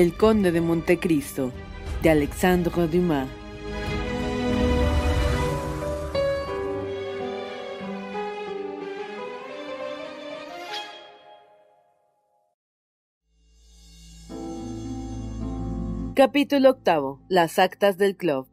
El Conde de Montecristo, de Alexandre Dumas. Capítulo octavo. Las actas del club.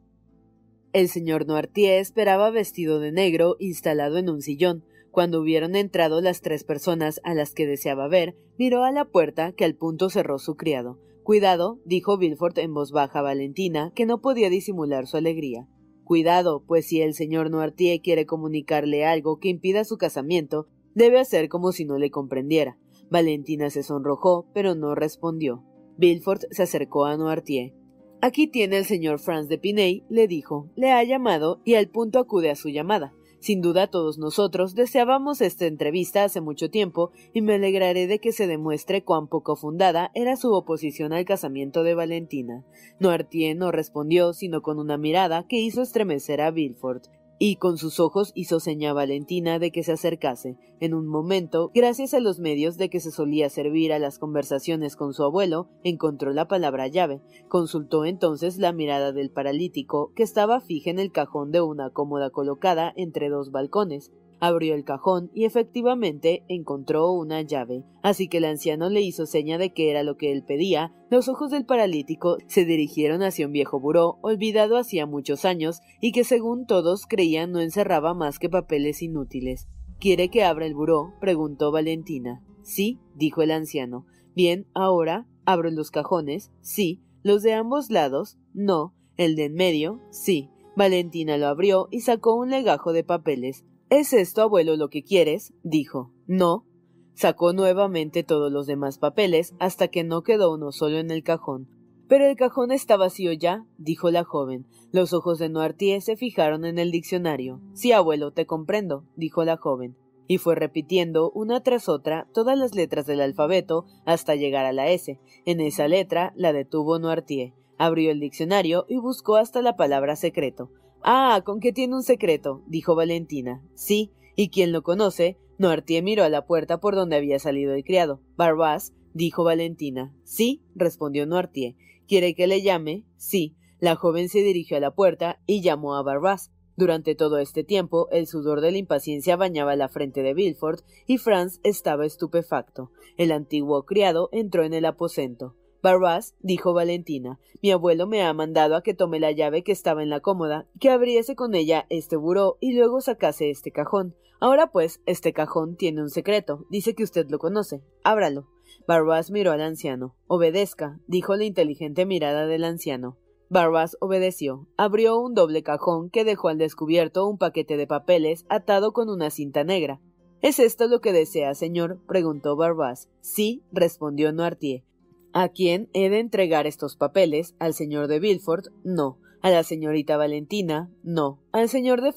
El señor Noirtier esperaba vestido de negro, instalado en un sillón. Cuando hubieron entrado las tres personas a las que deseaba ver, miró a la puerta que al punto cerró su criado. Cuidado, dijo Bilford en voz baja a Valentina, que no podía disimular su alegría. Cuidado, pues si el señor Noirtier quiere comunicarle algo que impida su casamiento, debe hacer como si no le comprendiera. Valentina se sonrojó, pero no respondió. Bilford se acercó a Noirtier. Aquí tiene el señor Franz de Piney, le dijo. Le ha llamado y al punto acude a su llamada. Sin duda todos nosotros deseábamos esta entrevista hace mucho tiempo y me alegraré de que se demuestre cuán poco fundada era su oposición al casamiento de Valentina. Noirtier no respondió sino con una mirada que hizo estremecer a Villefort y con sus ojos hizo seña a Valentina de que se acercase. En un momento, gracias a los medios de que se solía servir a las conversaciones con su abuelo, encontró la palabra llave. Consultó entonces la mirada del paralítico, que estaba fija en el cajón de una cómoda colocada entre dos balcones. Abrió el cajón y efectivamente encontró una llave, así que el anciano le hizo seña de que era lo que él pedía. Los ojos del paralítico se dirigieron hacia un viejo buró, olvidado hacía muchos años, y que según todos creían no encerraba más que papeles inútiles. ¿Quiere que abra el buró? preguntó Valentina. Sí, dijo el anciano. Bien, ahora, abro los cajones. Sí. Los de ambos lados. No. El de en medio. Sí. Valentina lo abrió y sacó un legajo de papeles. ¿Es esto, abuelo, lo que quieres? dijo. No. Sacó nuevamente todos los demás papeles hasta que no quedó uno solo en el cajón. Pero el cajón está vacío ya, dijo la joven. Los ojos de Noirtier se fijaron en el diccionario. Sí, abuelo, te comprendo, dijo la joven. Y fue repitiendo una tras otra todas las letras del alfabeto hasta llegar a la S. En esa letra la detuvo Noirtier. Abrió el diccionario y buscó hasta la palabra secreto. Ah, con que tiene un secreto, dijo Valentina. Sí, y quien lo conoce, Noirtier miró a la puerta por donde había salido el criado. Barbás, dijo Valentina. Sí, respondió Noirtier. ¿Quiere que le llame? Sí. La joven se dirigió a la puerta y llamó a Barbás. Durante todo este tiempo, el sudor de la impaciencia bañaba la frente de Villefort y Franz estaba estupefacto. El antiguo criado entró en el aposento. Dijo Valentina, mi abuelo me ha mandado a que tome la llave que estaba en la cómoda, que abriese con ella este buró y luego sacase este cajón. Ahora pues, este cajón tiene un secreto. Dice que usted lo conoce. Ábralo. Barbás miró al anciano. Obedezca, dijo la inteligente mirada del anciano. Barbás obedeció. Abrió un doble cajón que dejó al descubierto un paquete de papeles atado con una cinta negra. ¿Es esto lo que desea, señor? preguntó Barbás. Sí, respondió Noirtier. ¿A quién he de entregar estos papeles? ¿Al señor de Villefort? No. ¿A la señorita Valentina? No. ¿Al señor de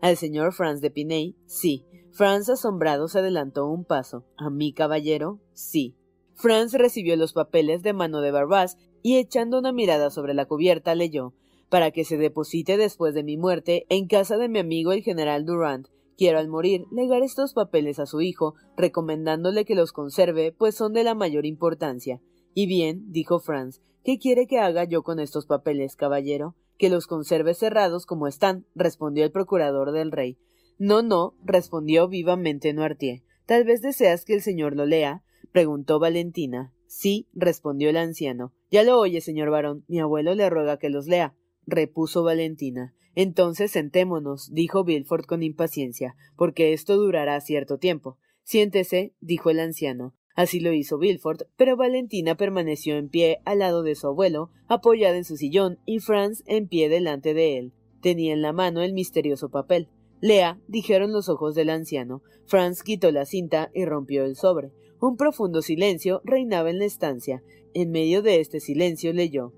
¿Al señor Franz de Piney? Sí. Franz asombrado se adelantó un paso. ¿A mí, caballero? Sí. Franz recibió los papeles de mano de Barbás y echando una mirada sobre la cubierta leyó para que se deposite después de mi muerte en casa de mi amigo el general Durand. Quiero al morir legar estos papeles a su hijo, recomendándole que los conserve, pues son de la mayor importancia. Y bien, dijo Franz, ¿qué quiere que haga yo con estos papeles, caballero? Que los conserve cerrados como están, respondió el procurador del rey. No, no, respondió vivamente Noirtier. Tal vez deseas que el señor lo lea, preguntó Valentina. Sí, respondió el anciano. Ya lo oye, señor varón. Mi abuelo le ruega que los lea, repuso Valentina. Entonces sentémonos, dijo Bilford con impaciencia, porque esto durará cierto tiempo. Siéntese, dijo el anciano. Así lo hizo Bilford, pero Valentina permaneció en pie al lado de su abuelo, apoyada en su sillón, y Franz en pie delante de él. Tenía en la mano el misterioso papel. Lea, dijeron los ojos del anciano. Franz quitó la cinta y rompió el sobre. Un profundo silencio reinaba en la estancia. En medio de este silencio leyó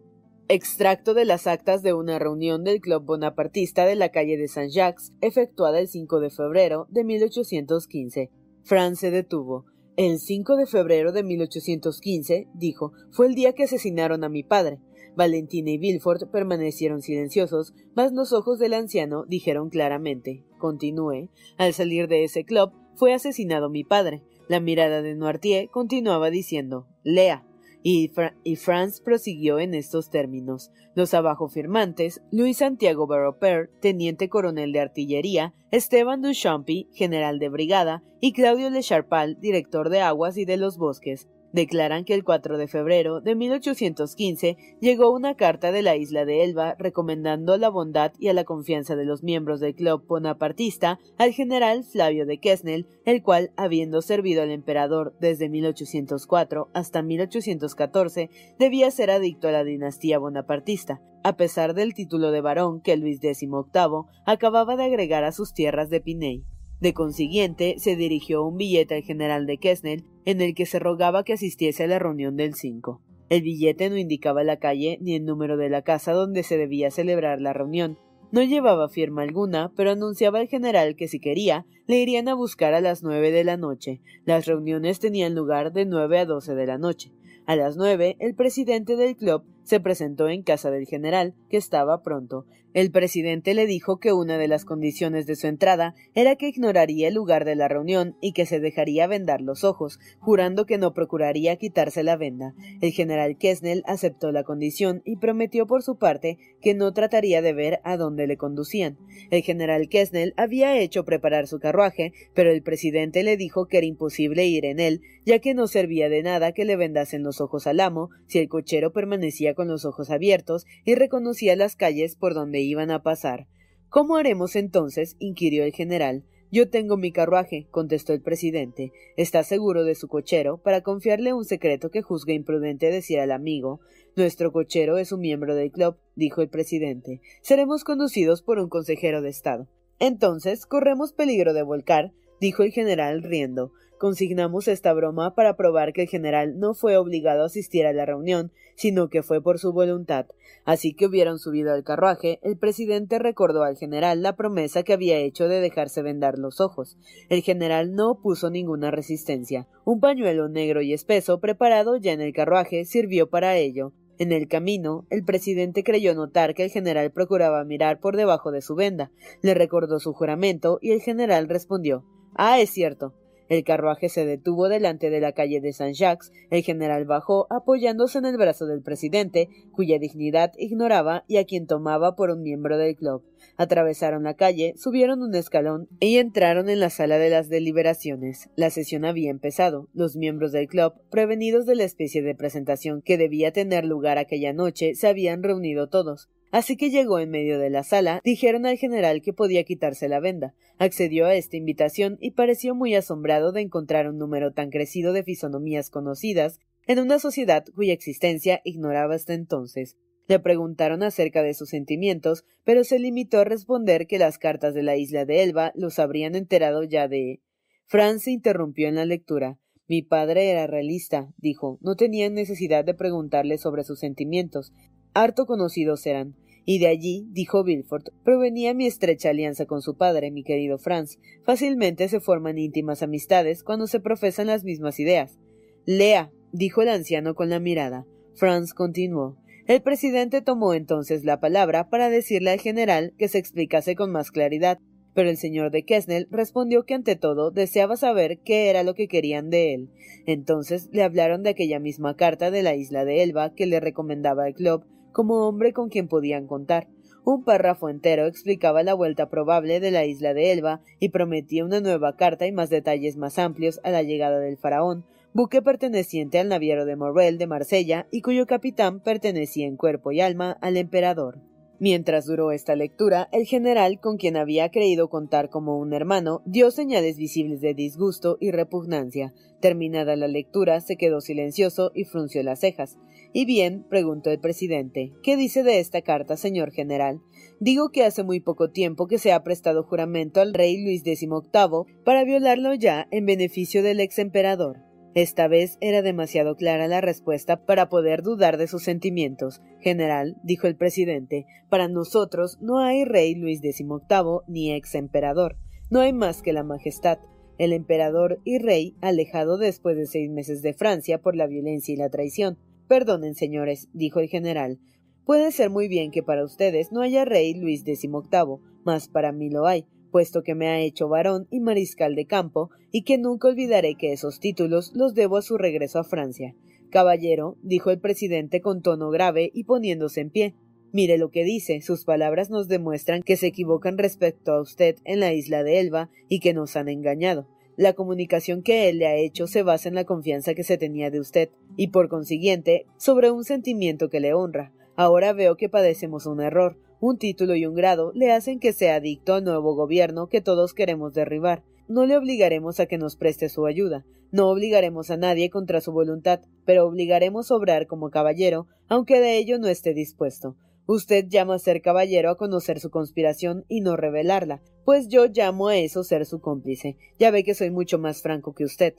Extracto de las actas de una reunión del Club Bonapartista de la calle de Saint-Jacques, efectuada el 5 de febrero de 1815. Franz se detuvo. El 5 de febrero de 1815, dijo, fue el día que asesinaron a mi padre. Valentina y Villefort permanecieron silenciosos, mas los ojos del anciano dijeron claramente. Continué. Al salir de ese club, fue asesinado mi padre. La mirada de Noirtier continuaba diciendo Lea. Y, Franz prosiguió en estos términos. Los abajo firmantes, Luis Santiago Barroper, teniente coronel de artillería, Esteban Duchampy, general de brigada, y Claudio Le Charpal, director de aguas y de los bosques, Declaran que el 4 de febrero de 1815 llegó una carta de la isla de Elba recomendando la bondad y a la confianza de los miembros del club bonapartista al general Flavio de Quesnel, el cual, habiendo servido al emperador desde 1804 hasta 1814, debía ser adicto a la dinastía bonapartista, a pesar del título de barón que Luis XVIII acababa de agregar a sus tierras de Piney. De consiguiente, se dirigió un billete al general de Quesnel en el que se rogaba que asistiese a la reunión del 5. El billete no indicaba la calle ni el número de la casa donde se debía celebrar la reunión. No llevaba firma alguna, pero anunciaba al general que si quería, le irían a buscar a las nueve de la noche. Las reuniones tenían lugar de nueve a doce de la noche. A las nueve, el presidente del club se presentó en casa del general, que estaba pronto. El presidente le dijo que una de las condiciones de su entrada era que ignoraría el lugar de la reunión y que se dejaría vendar los ojos, jurando que no procuraría quitarse la venda. El general Kesnel aceptó la condición y prometió por su parte que no trataría de ver a dónde le conducían. El general Kesnel había hecho preparar su carruaje, pero el presidente le dijo que era imposible ir en él, ya que no servía de nada que le vendasen los ojos al amo si el cochero permanecía con los ojos abiertos y reconocía las calles por donde iban a pasar. ¿Cómo haremos entonces? inquirió el general. Yo tengo mi carruaje, contestó el presidente. ¿Está seguro de su cochero para confiarle un secreto que juzgue imprudente decir al amigo? Nuestro cochero es un miembro del club, dijo el presidente. Seremos conducidos por un consejero de Estado. Entonces corremos peligro de volcar, dijo el general riendo. Consignamos esta broma para probar que el general no fue obligado a asistir a la reunión, sino que fue por su voluntad. Así que hubieron subido al carruaje, el presidente recordó al general la promesa que había hecho de dejarse vendar los ojos. El general no opuso ninguna resistencia. Un pañuelo negro y espeso preparado ya en el carruaje sirvió para ello. En el camino, el presidente creyó notar que el general procuraba mirar por debajo de su venda. Le recordó su juramento y el general respondió Ah, es cierto. El carruaje se detuvo delante de la calle de Saint-Jacques. El general bajó, apoyándose en el brazo del presidente, cuya dignidad ignoraba y a quien tomaba por un miembro del club. Atravesaron la calle, subieron un escalón y entraron en la sala de las deliberaciones. La sesión había empezado. Los miembros del club, prevenidos de la especie de presentación que debía tener lugar aquella noche, se habían reunido todos. Así que llegó en medio de la sala, dijeron al general que podía quitarse la venda. Accedió a esta invitación y pareció muy asombrado de encontrar un número tan crecido de fisonomías conocidas en una sociedad cuya existencia ignoraba hasta entonces. Le preguntaron acerca de sus sentimientos, pero se limitó a responder que las cartas de la isla de Elba los habrían enterado ya de. Franz se interrumpió en la lectura. Mi padre era realista, dijo. No tenía necesidad de preguntarle sobre sus sentimientos harto conocidos eran, y de allí, dijo Bilford, provenía mi estrecha alianza con su padre, mi querido Franz. Fácilmente se forman íntimas amistades cuando se profesan las mismas ideas. Lea, dijo el anciano con la mirada. Franz continuó. El presidente tomó entonces la palabra para decirle al general que se explicase con más claridad, pero el señor de Kesnel respondió que ante todo deseaba saber qué era lo que querían de él. Entonces le hablaron de aquella misma carta de la isla de Elba que le recomendaba el club como hombre con quien podían contar. Un párrafo entero explicaba la vuelta probable de la isla de Elba y prometía una nueva carta y más detalles más amplios a la llegada del faraón, buque perteneciente al naviero de Morrel de Marsella y cuyo capitán pertenecía en cuerpo y alma al emperador. Mientras duró esta lectura, el general, con quien había creído contar como un hermano, dio señales visibles de disgusto y repugnancia. Terminada la lectura, se quedó silencioso y frunció las cejas. ¿Y bien? preguntó el presidente. ¿Qué dice de esta carta, señor general? Digo que hace muy poco tiempo que se ha prestado juramento al rey Luis XVIII para violarlo ya en beneficio del ex emperador. Esta vez era demasiado clara la respuesta para poder dudar de sus sentimientos. General, dijo el presidente, para nosotros no hay rey Luis XVIII ni ex emperador. No hay más que la majestad. El emperador y rey, alejado después de seis meses de Francia por la violencia y la traición. Perdonen, señores, dijo el general. Puede ser muy bien que para ustedes no haya rey Luis XVIII, mas para mí lo hay puesto que me ha hecho varón y mariscal de campo, y que nunca olvidaré que esos títulos los debo a su regreso a Francia. Caballero, dijo el presidente con tono grave y poniéndose en pie. Mire lo que dice, sus palabras nos demuestran que se equivocan respecto a usted en la isla de Elba y que nos han engañado. La comunicación que él le ha hecho se basa en la confianza que se tenía de usted, y por consiguiente, sobre un sentimiento que le honra. Ahora veo que padecemos un error, un título y un grado le hacen que sea adicto al nuevo gobierno que todos queremos derribar. No le obligaremos a que nos preste su ayuda, no obligaremos a nadie contra su voluntad, pero obligaremos a obrar como caballero, aunque de ello no esté dispuesto. Usted llama a ser caballero a conocer su conspiración y no revelarla, pues yo llamo a eso ser su cómplice. Ya ve que soy mucho más franco que usted.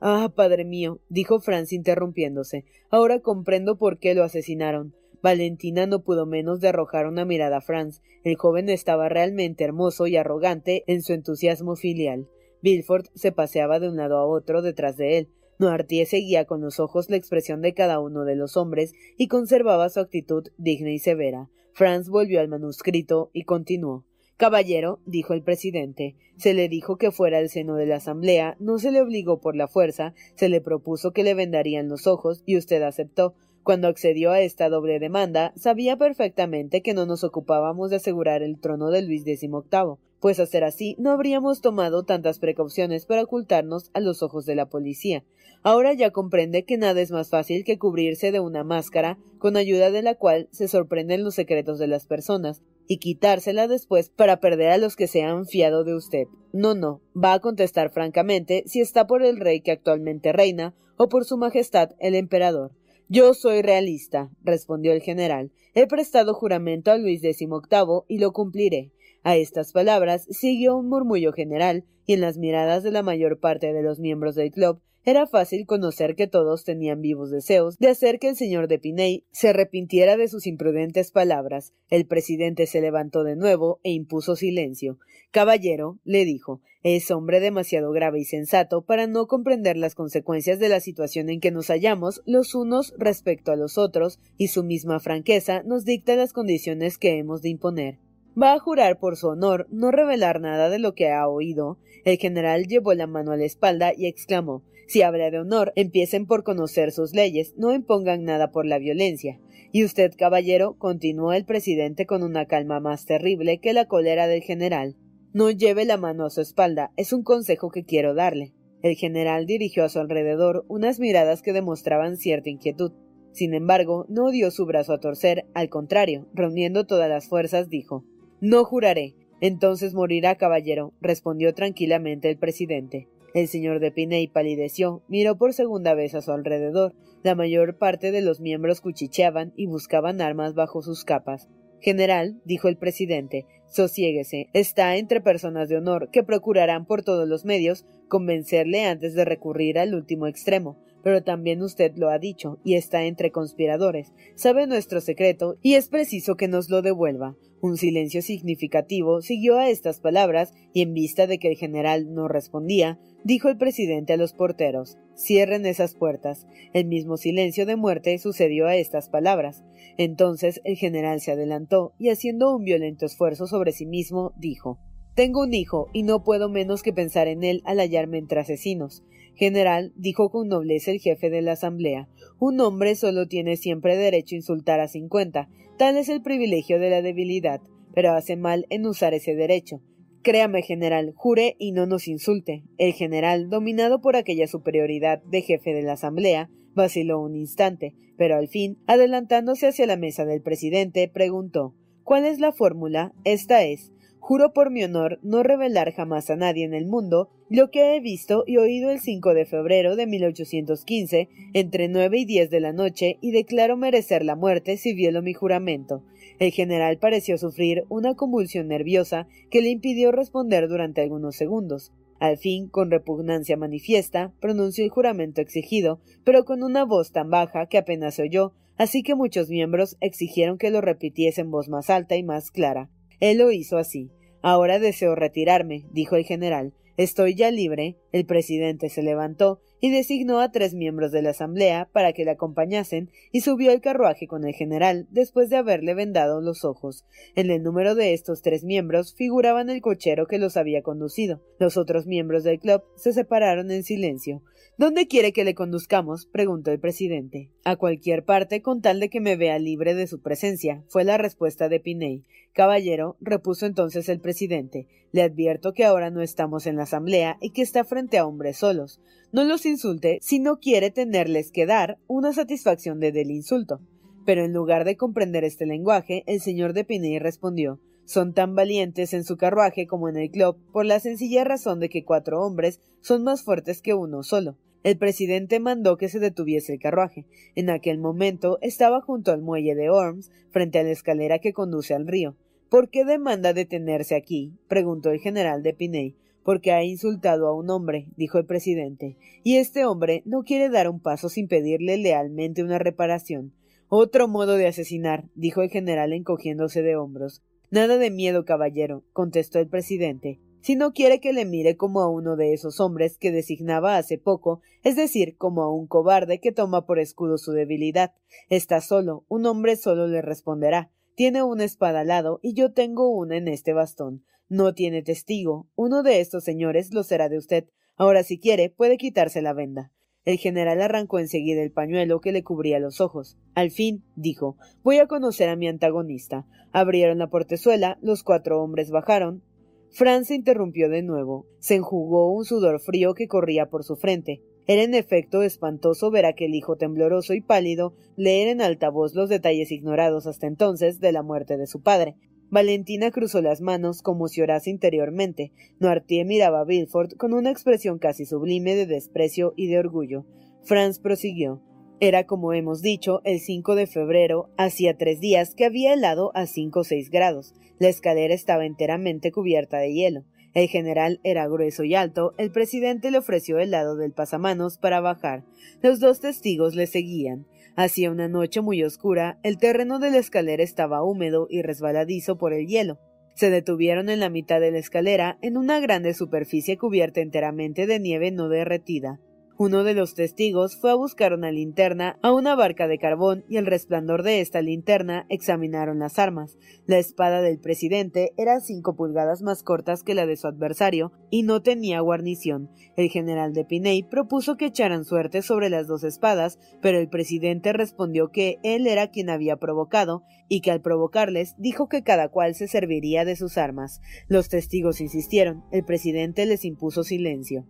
Ah, padre mío, dijo Franz interrumpiéndose. Ahora comprendo por qué lo asesinaron. Valentina no pudo menos de arrojar una mirada a Franz. El joven estaba realmente hermoso y arrogante en su entusiasmo filial. Bilford se paseaba de un lado a otro detrás de él. Noirtier seguía con los ojos la expresión de cada uno de los hombres y conservaba su actitud digna y severa. Franz volvió al manuscrito y continuó. Caballero, dijo el presidente, se le dijo que fuera al seno de la asamblea, no se le obligó por la fuerza, se le propuso que le vendarían los ojos y usted aceptó. Cuando accedió a esta doble demanda, sabía perfectamente que no nos ocupábamos de asegurar el trono de Luis XVIII, pues a ser así no habríamos tomado tantas precauciones para ocultarnos a los ojos de la policía. Ahora ya comprende que nada es más fácil que cubrirse de una máscara, con ayuda de la cual se sorprenden los secretos de las personas, y quitársela después para perder a los que se han fiado de usted. No, no, va a contestar francamente si está por el rey que actualmente reina o por su majestad el emperador. Yo soy realista, respondió el general. He prestado juramento a Luis XVIII y lo cumpliré. A estas palabras siguió un murmullo general, y en las miradas de la mayor parte de los miembros del club era fácil conocer que todos tenían vivos deseos de hacer que el señor de Piney se arrepintiera de sus imprudentes palabras. El presidente se levantó de nuevo e impuso silencio. Caballero, le dijo, es hombre demasiado grave y sensato para no comprender las consecuencias de la situación en que nos hallamos los unos respecto a los otros, y su misma franqueza nos dicta las condiciones que hemos de imponer. Va a jurar por su honor no revelar nada de lo que ha oído. El general llevó la mano a la espalda y exclamó si habla de honor, empiecen por conocer sus leyes, no impongan nada por la violencia. Y usted, caballero, continuó el presidente con una calma más terrible que la cólera del general. No lleve la mano a su espalda, es un consejo que quiero darle. El general dirigió a su alrededor unas miradas que demostraban cierta inquietud. Sin embargo, no dio su brazo a torcer, al contrario, reuniendo todas las fuerzas, dijo No juraré. Entonces morirá, caballero, respondió tranquilamente el presidente. El señor de Piney palideció, miró por segunda vez a su alrededor. La mayor parte de los miembros cuchicheaban y buscaban armas bajo sus capas. General, dijo el presidente, sosiéguese. Está entre personas de honor que procurarán por todos los medios convencerle antes de recurrir al último extremo. Pero también usted lo ha dicho, y está entre conspiradores. Sabe nuestro secreto, y es preciso que nos lo devuelva. Un silencio significativo siguió a estas palabras, y en vista de que el general no respondía, dijo el presidente a los porteros Cierren esas puertas. El mismo silencio de muerte sucedió a estas palabras. Entonces el general se adelantó y haciendo un violento esfuerzo sobre sí mismo, dijo Tengo un hijo y no puedo menos que pensar en él al hallarme entre asesinos. General, dijo con nobleza el jefe de la asamblea, un hombre solo tiene siempre derecho a insultar a cincuenta. Tal es el privilegio de la debilidad, pero hace mal en usar ese derecho. Créame, general, jure y no nos insulte. El general, dominado por aquella superioridad de jefe de la Asamblea, vaciló un instante, pero al fin, adelantándose hacia la mesa del presidente, preguntó ¿Cuál es la fórmula? Esta es Juro por mi honor no revelar jamás a nadie en el mundo lo que he visto y oído el 5 de febrero de 1815 entre nueve y diez de la noche y declaro merecer la muerte si violo mi juramento. El general pareció sufrir una convulsión nerviosa que le impidió responder durante algunos segundos. Al fin, con repugnancia manifiesta, pronunció el juramento exigido, pero con una voz tan baja que apenas oyó, así que muchos miembros exigieron que lo repitiese en voz más alta y más clara. Él lo hizo así. Ahora deseo retirarme, dijo el general. Estoy ya libre. El presidente se levantó y designó a tres miembros de la Asamblea para que le acompañasen y subió al carruaje con el general después de haberle vendado los ojos. En el número de estos tres miembros figuraban el cochero que los había conducido. Los otros miembros del club se separaron en silencio. ¿Dónde quiere que le conduzcamos? preguntó el presidente. A cualquier parte con tal de que me vea libre de su presencia, fue la respuesta de Piney. Caballero, repuso entonces el presidente, le advierto que ahora no estamos en la asamblea y que está frente a hombres solos. No los insulte si no quiere tenerles que dar una satisfacción de del insulto. Pero en lugar de comprender este lenguaje, el señor de Piney respondió son tan valientes en su carruaje como en el club por la sencilla razón de que cuatro hombres son más fuertes que uno solo. El presidente mandó que se detuviese el carruaje. En aquel momento estaba junto al muelle de Orms, frente a la escalera que conduce al río. ¿Por qué demanda detenerse aquí? preguntó el general de Piney. Porque ha insultado a un hombre, dijo el presidente, y este hombre no quiere dar un paso sin pedirle lealmente una reparación. Otro modo de asesinar, dijo el general encogiéndose de hombros. Nada de miedo, caballero, contestó el presidente si no quiere que le mire como a uno de esos hombres que designaba hace poco, es decir, como a un cobarde que toma por escudo su debilidad. Está solo, un hombre solo le responderá. Tiene una espada al lado y yo tengo una en este bastón. No tiene testigo. Uno de estos señores lo será de usted. Ahora, si quiere, puede quitarse la venda. El general arrancó enseguida el pañuelo que le cubría los ojos. Al fin, dijo, voy a conocer a mi antagonista. Abrieron la portezuela, los cuatro hombres bajaron, Franz se interrumpió de nuevo. Se enjugó un sudor frío que corría por su frente. Era en efecto espantoso ver a aquel hijo tembloroso y pálido leer en alta voz los detalles ignorados hasta entonces de la muerte de su padre. Valentina cruzó las manos como si orase interiormente. Noirtier miraba a Villefort con una expresión casi sublime de desprecio y de orgullo. Franz prosiguió. Era, como hemos dicho, el 5 de febrero, hacía tres días que había helado a cinco o seis grados. La escalera estaba enteramente cubierta de hielo. El general era grueso y alto, el presidente le ofreció el lado del pasamanos para bajar. Los dos testigos le seguían. Hacía una noche muy oscura, el terreno de la escalera estaba húmedo y resbaladizo por el hielo. Se detuvieron en la mitad de la escalera, en una grande superficie cubierta enteramente de nieve no derretida. Uno de los testigos fue a buscar una linterna a una barca de carbón y el resplandor de esta linterna examinaron las armas. La espada del presidente era cinco pulgadas más cortas que la de su adversario y no tenía guarnición. El general de Piney propuso que echaran suerte sobre las dos espadas, pero el presidente respondió que él era quien había provocado y que al provocarles dijo que cada cual se serviría de sus armas. Los testigos insistieron. El presidente les impuso silencio.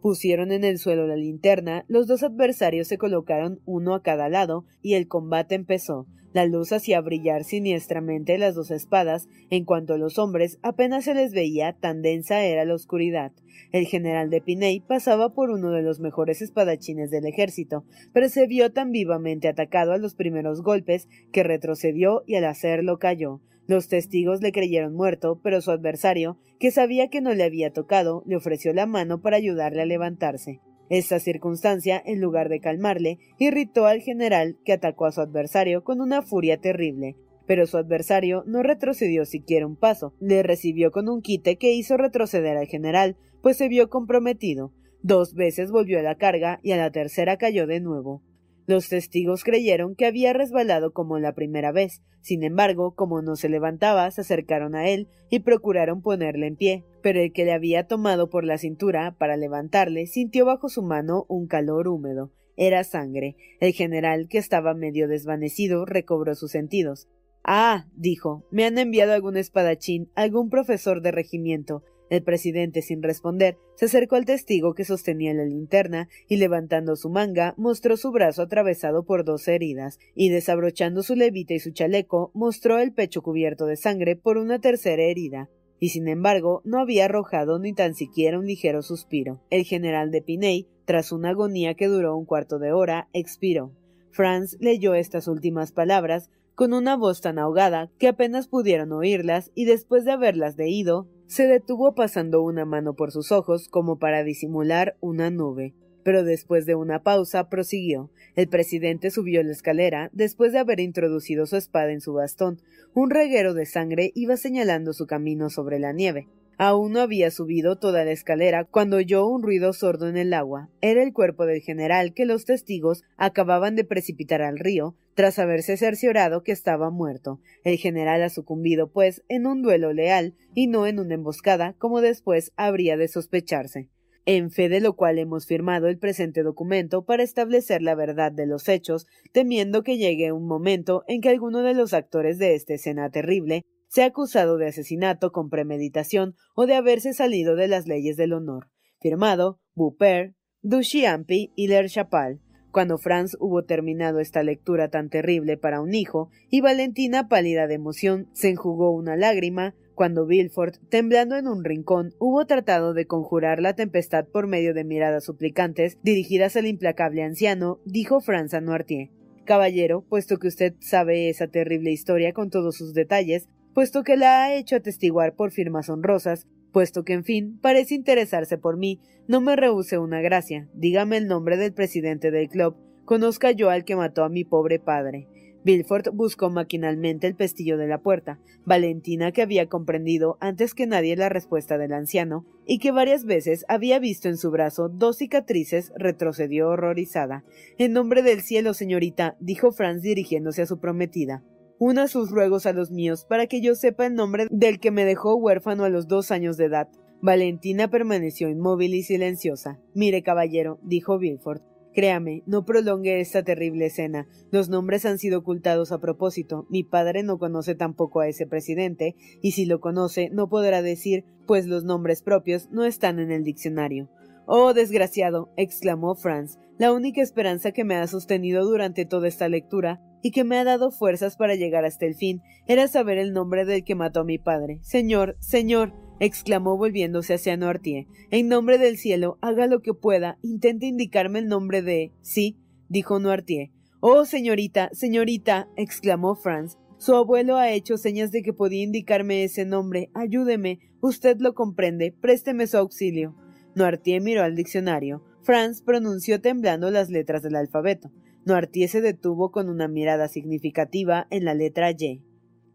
Pusieron en el suelo la linterna, los dos adversarios se colocaron uno a cada lado, y el combate empezó. La luz hacía brillar siniestramente las dos espadas, en cuanto a los hombres apenas se les veía, tan densa era la oscuridad. El general de Piney pasaba por uno de los mejores espadachines del ejército, pero se vio tan vivamente atacado a los primeros golpes que retrocedió y al hacerlo cayó. Los testigos le creyeron muerto, pero su adversario, que sabía que no le había tocado, le ofreció la mano para ayudarle a levantarse. Esta circunstancia, en lugar de calmarle, irritó al general, que atacó a su adversario con una furia terrible. Pero su adversario no retrocedió siquiera un paso, le recibió con un quite que hizo retroceder al general, pues se vio comprometido. Dos veces volvió a la carga y a la tercera cayó de nuevo. Los testigos creyeron que había resbalado como la primera vez. Sin embargo, como no se levantaba, se acercaron a él y procuraron ponerle en pie. Pero el que le había tomado por la cintura para levantarle sintió bajo su mano un calor húmedo. Era sangre. El general, que estaba medio desvanecido, recobró sus sentidos. Ah, dijo, me han enviado algún espadachín, algún profesor de regimiento. El presidente, sin responder, se acercó al testigo que sostenía la linterna y levantando su manga mostró su brazo atravesado por dos heridas, y desabrochando su levita y su chaleco mostró el pecho cubierto de sangre por una tercera herida, y sin embargo no había arrojado ni tan siquiera un ligero suspiro. El general de Piney, tras una agonía que duró un cuarto de hora, expiró. Franz leyó estas últimas palabras con una voz tan ahogada que apenas pudieron oírlas y después de haberlas leído, se detuvo pasando una mano por sus ojos como para disimular una nube. Pero después de una pausa prosiguió. El presidente subió la escalera después de haber introducido su espada en su bastón. Un reguero de sangre iba señalando su camino sobre la nieve. Aún no había subido toda la escalera cuando oyó un ruido sordo en el agua. Era el cuerpo del general que los testigos acababan de precipitar al río, tras haberse cerciorado que estaba muerto. El general ha sucumbido, pues, en un duelo leal y no en una emboscada, como después habría de sospecharse. En fe de lo cual hemos firmado el presente documento para establecer la verdad de los hechos, temiendo que llegue un momento en que alguno de los actores de esta escena terrible sea acusado de asesinato con premeditación o de haberse salido de las leyes del honor. Firmado Bupper, Dushiampi y Ler Chapal. Cuando Franz hubo terminado esta lectura tan terrible para un hijo, y Valentina, pálida de emoción, se enjugó una lágrima, cuando Bilford, temblando en un rincón, hubo tratado de conjurar la tempestad por medio de miradas suplicantes dirigidas al implacable anciano, dijo Franz a Noirtier. Caballero, puesto que usted sabe esa terrible historia con todos sus detalles, puesto que la ha hecho atestiguar por firmas honrosas, puesto que, en fin, parece interesarse por mí, no me rehúse una gracia. Dígame el nombre del presidente del club. Conozca yo al que mató a mi pobre padre. Bilford buscó maquinalmente el pestillo de la puerta. Valentina, que había comprendido antes que nadie la respuesta del anciano, y que varias veces había visto en su brazo dos cicatrices, retrocedió horrorizada. En nombre del cielo, señorita, dijo Franz dirigiéndose a su prometida una sus ruegos a los míos para que yo sepa el nombre del que me dejó huérfano a los dos años de edad. Valentina permaneció inmóvil y silenciosa. Mire, caballero, dijo Bilford. Créame, no prolongue esta terrible escena. Los nombres han sido ocultados a propósito. Mi padre no conoce tampoco a ese presidente, y si lo conoce, no podrá decir, pues los nombres propios no están en el diccionario. Oh, desgraciado, exclamó Franz, la única esperanza que me ha sostenido durante toda esta lectura y que me ha dado fuerzas para llegar hasta el fin era saber el nombre del que mató a mi padre. Señor, señor, exclamó volviéndose hacia Noirtier. En nombre del cielo, haga lo que pueda, intente indicarme el nombre de. Sí, dijo Noirtier. Oh, señorita, señorita, exclamó Franz. Su abuelo ha hecho señas de que podía indicarme ese nombre. Ayúdeme. Usted lo comprende. Présteme su auxilio. Noirtier miró al diccionario. Franz pronunció temblando las letras del alfabeto. Noirtier se detuvo con una mirada significativa en la letra Y.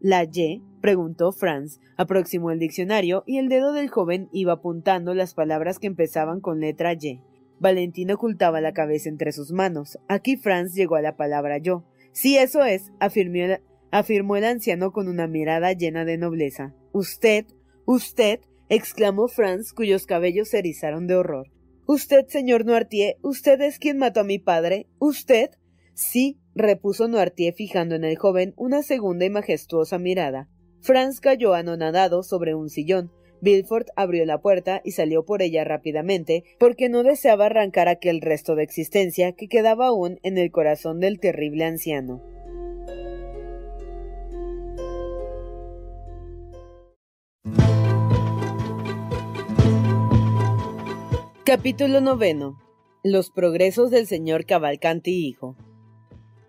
¿La Y? preguntó Franz. Aproximó el diccionario y el dedo del joven iba apuntando las palabras que empezaban con letra Y. Valentín ocultaba la cabeza entre sus manos. Aquí Franz llegó a la palabra yo. Sí, eso es, afirmó afirmó el anciano con una mirada llena de nobleza. Usted, usted, exclamó Franz, cuyos cabellos se erizaron de horror. Usted, señor Noirtier, usted es quien mató a mi padre. ¿Usted? Sí, repuso Noirtier fijando en el joven una segunda y majestuosa mirada. Franz cayó anonadado sobre un sillón. Bilford abrió la puerta y salió por ella rápidamente, porque no deseaba arrancar aquel resto de existencia que quedaba aún en el corazón del terrible anciano. Capítulo noveno. Los progresos del señor Cavalcanti hijo.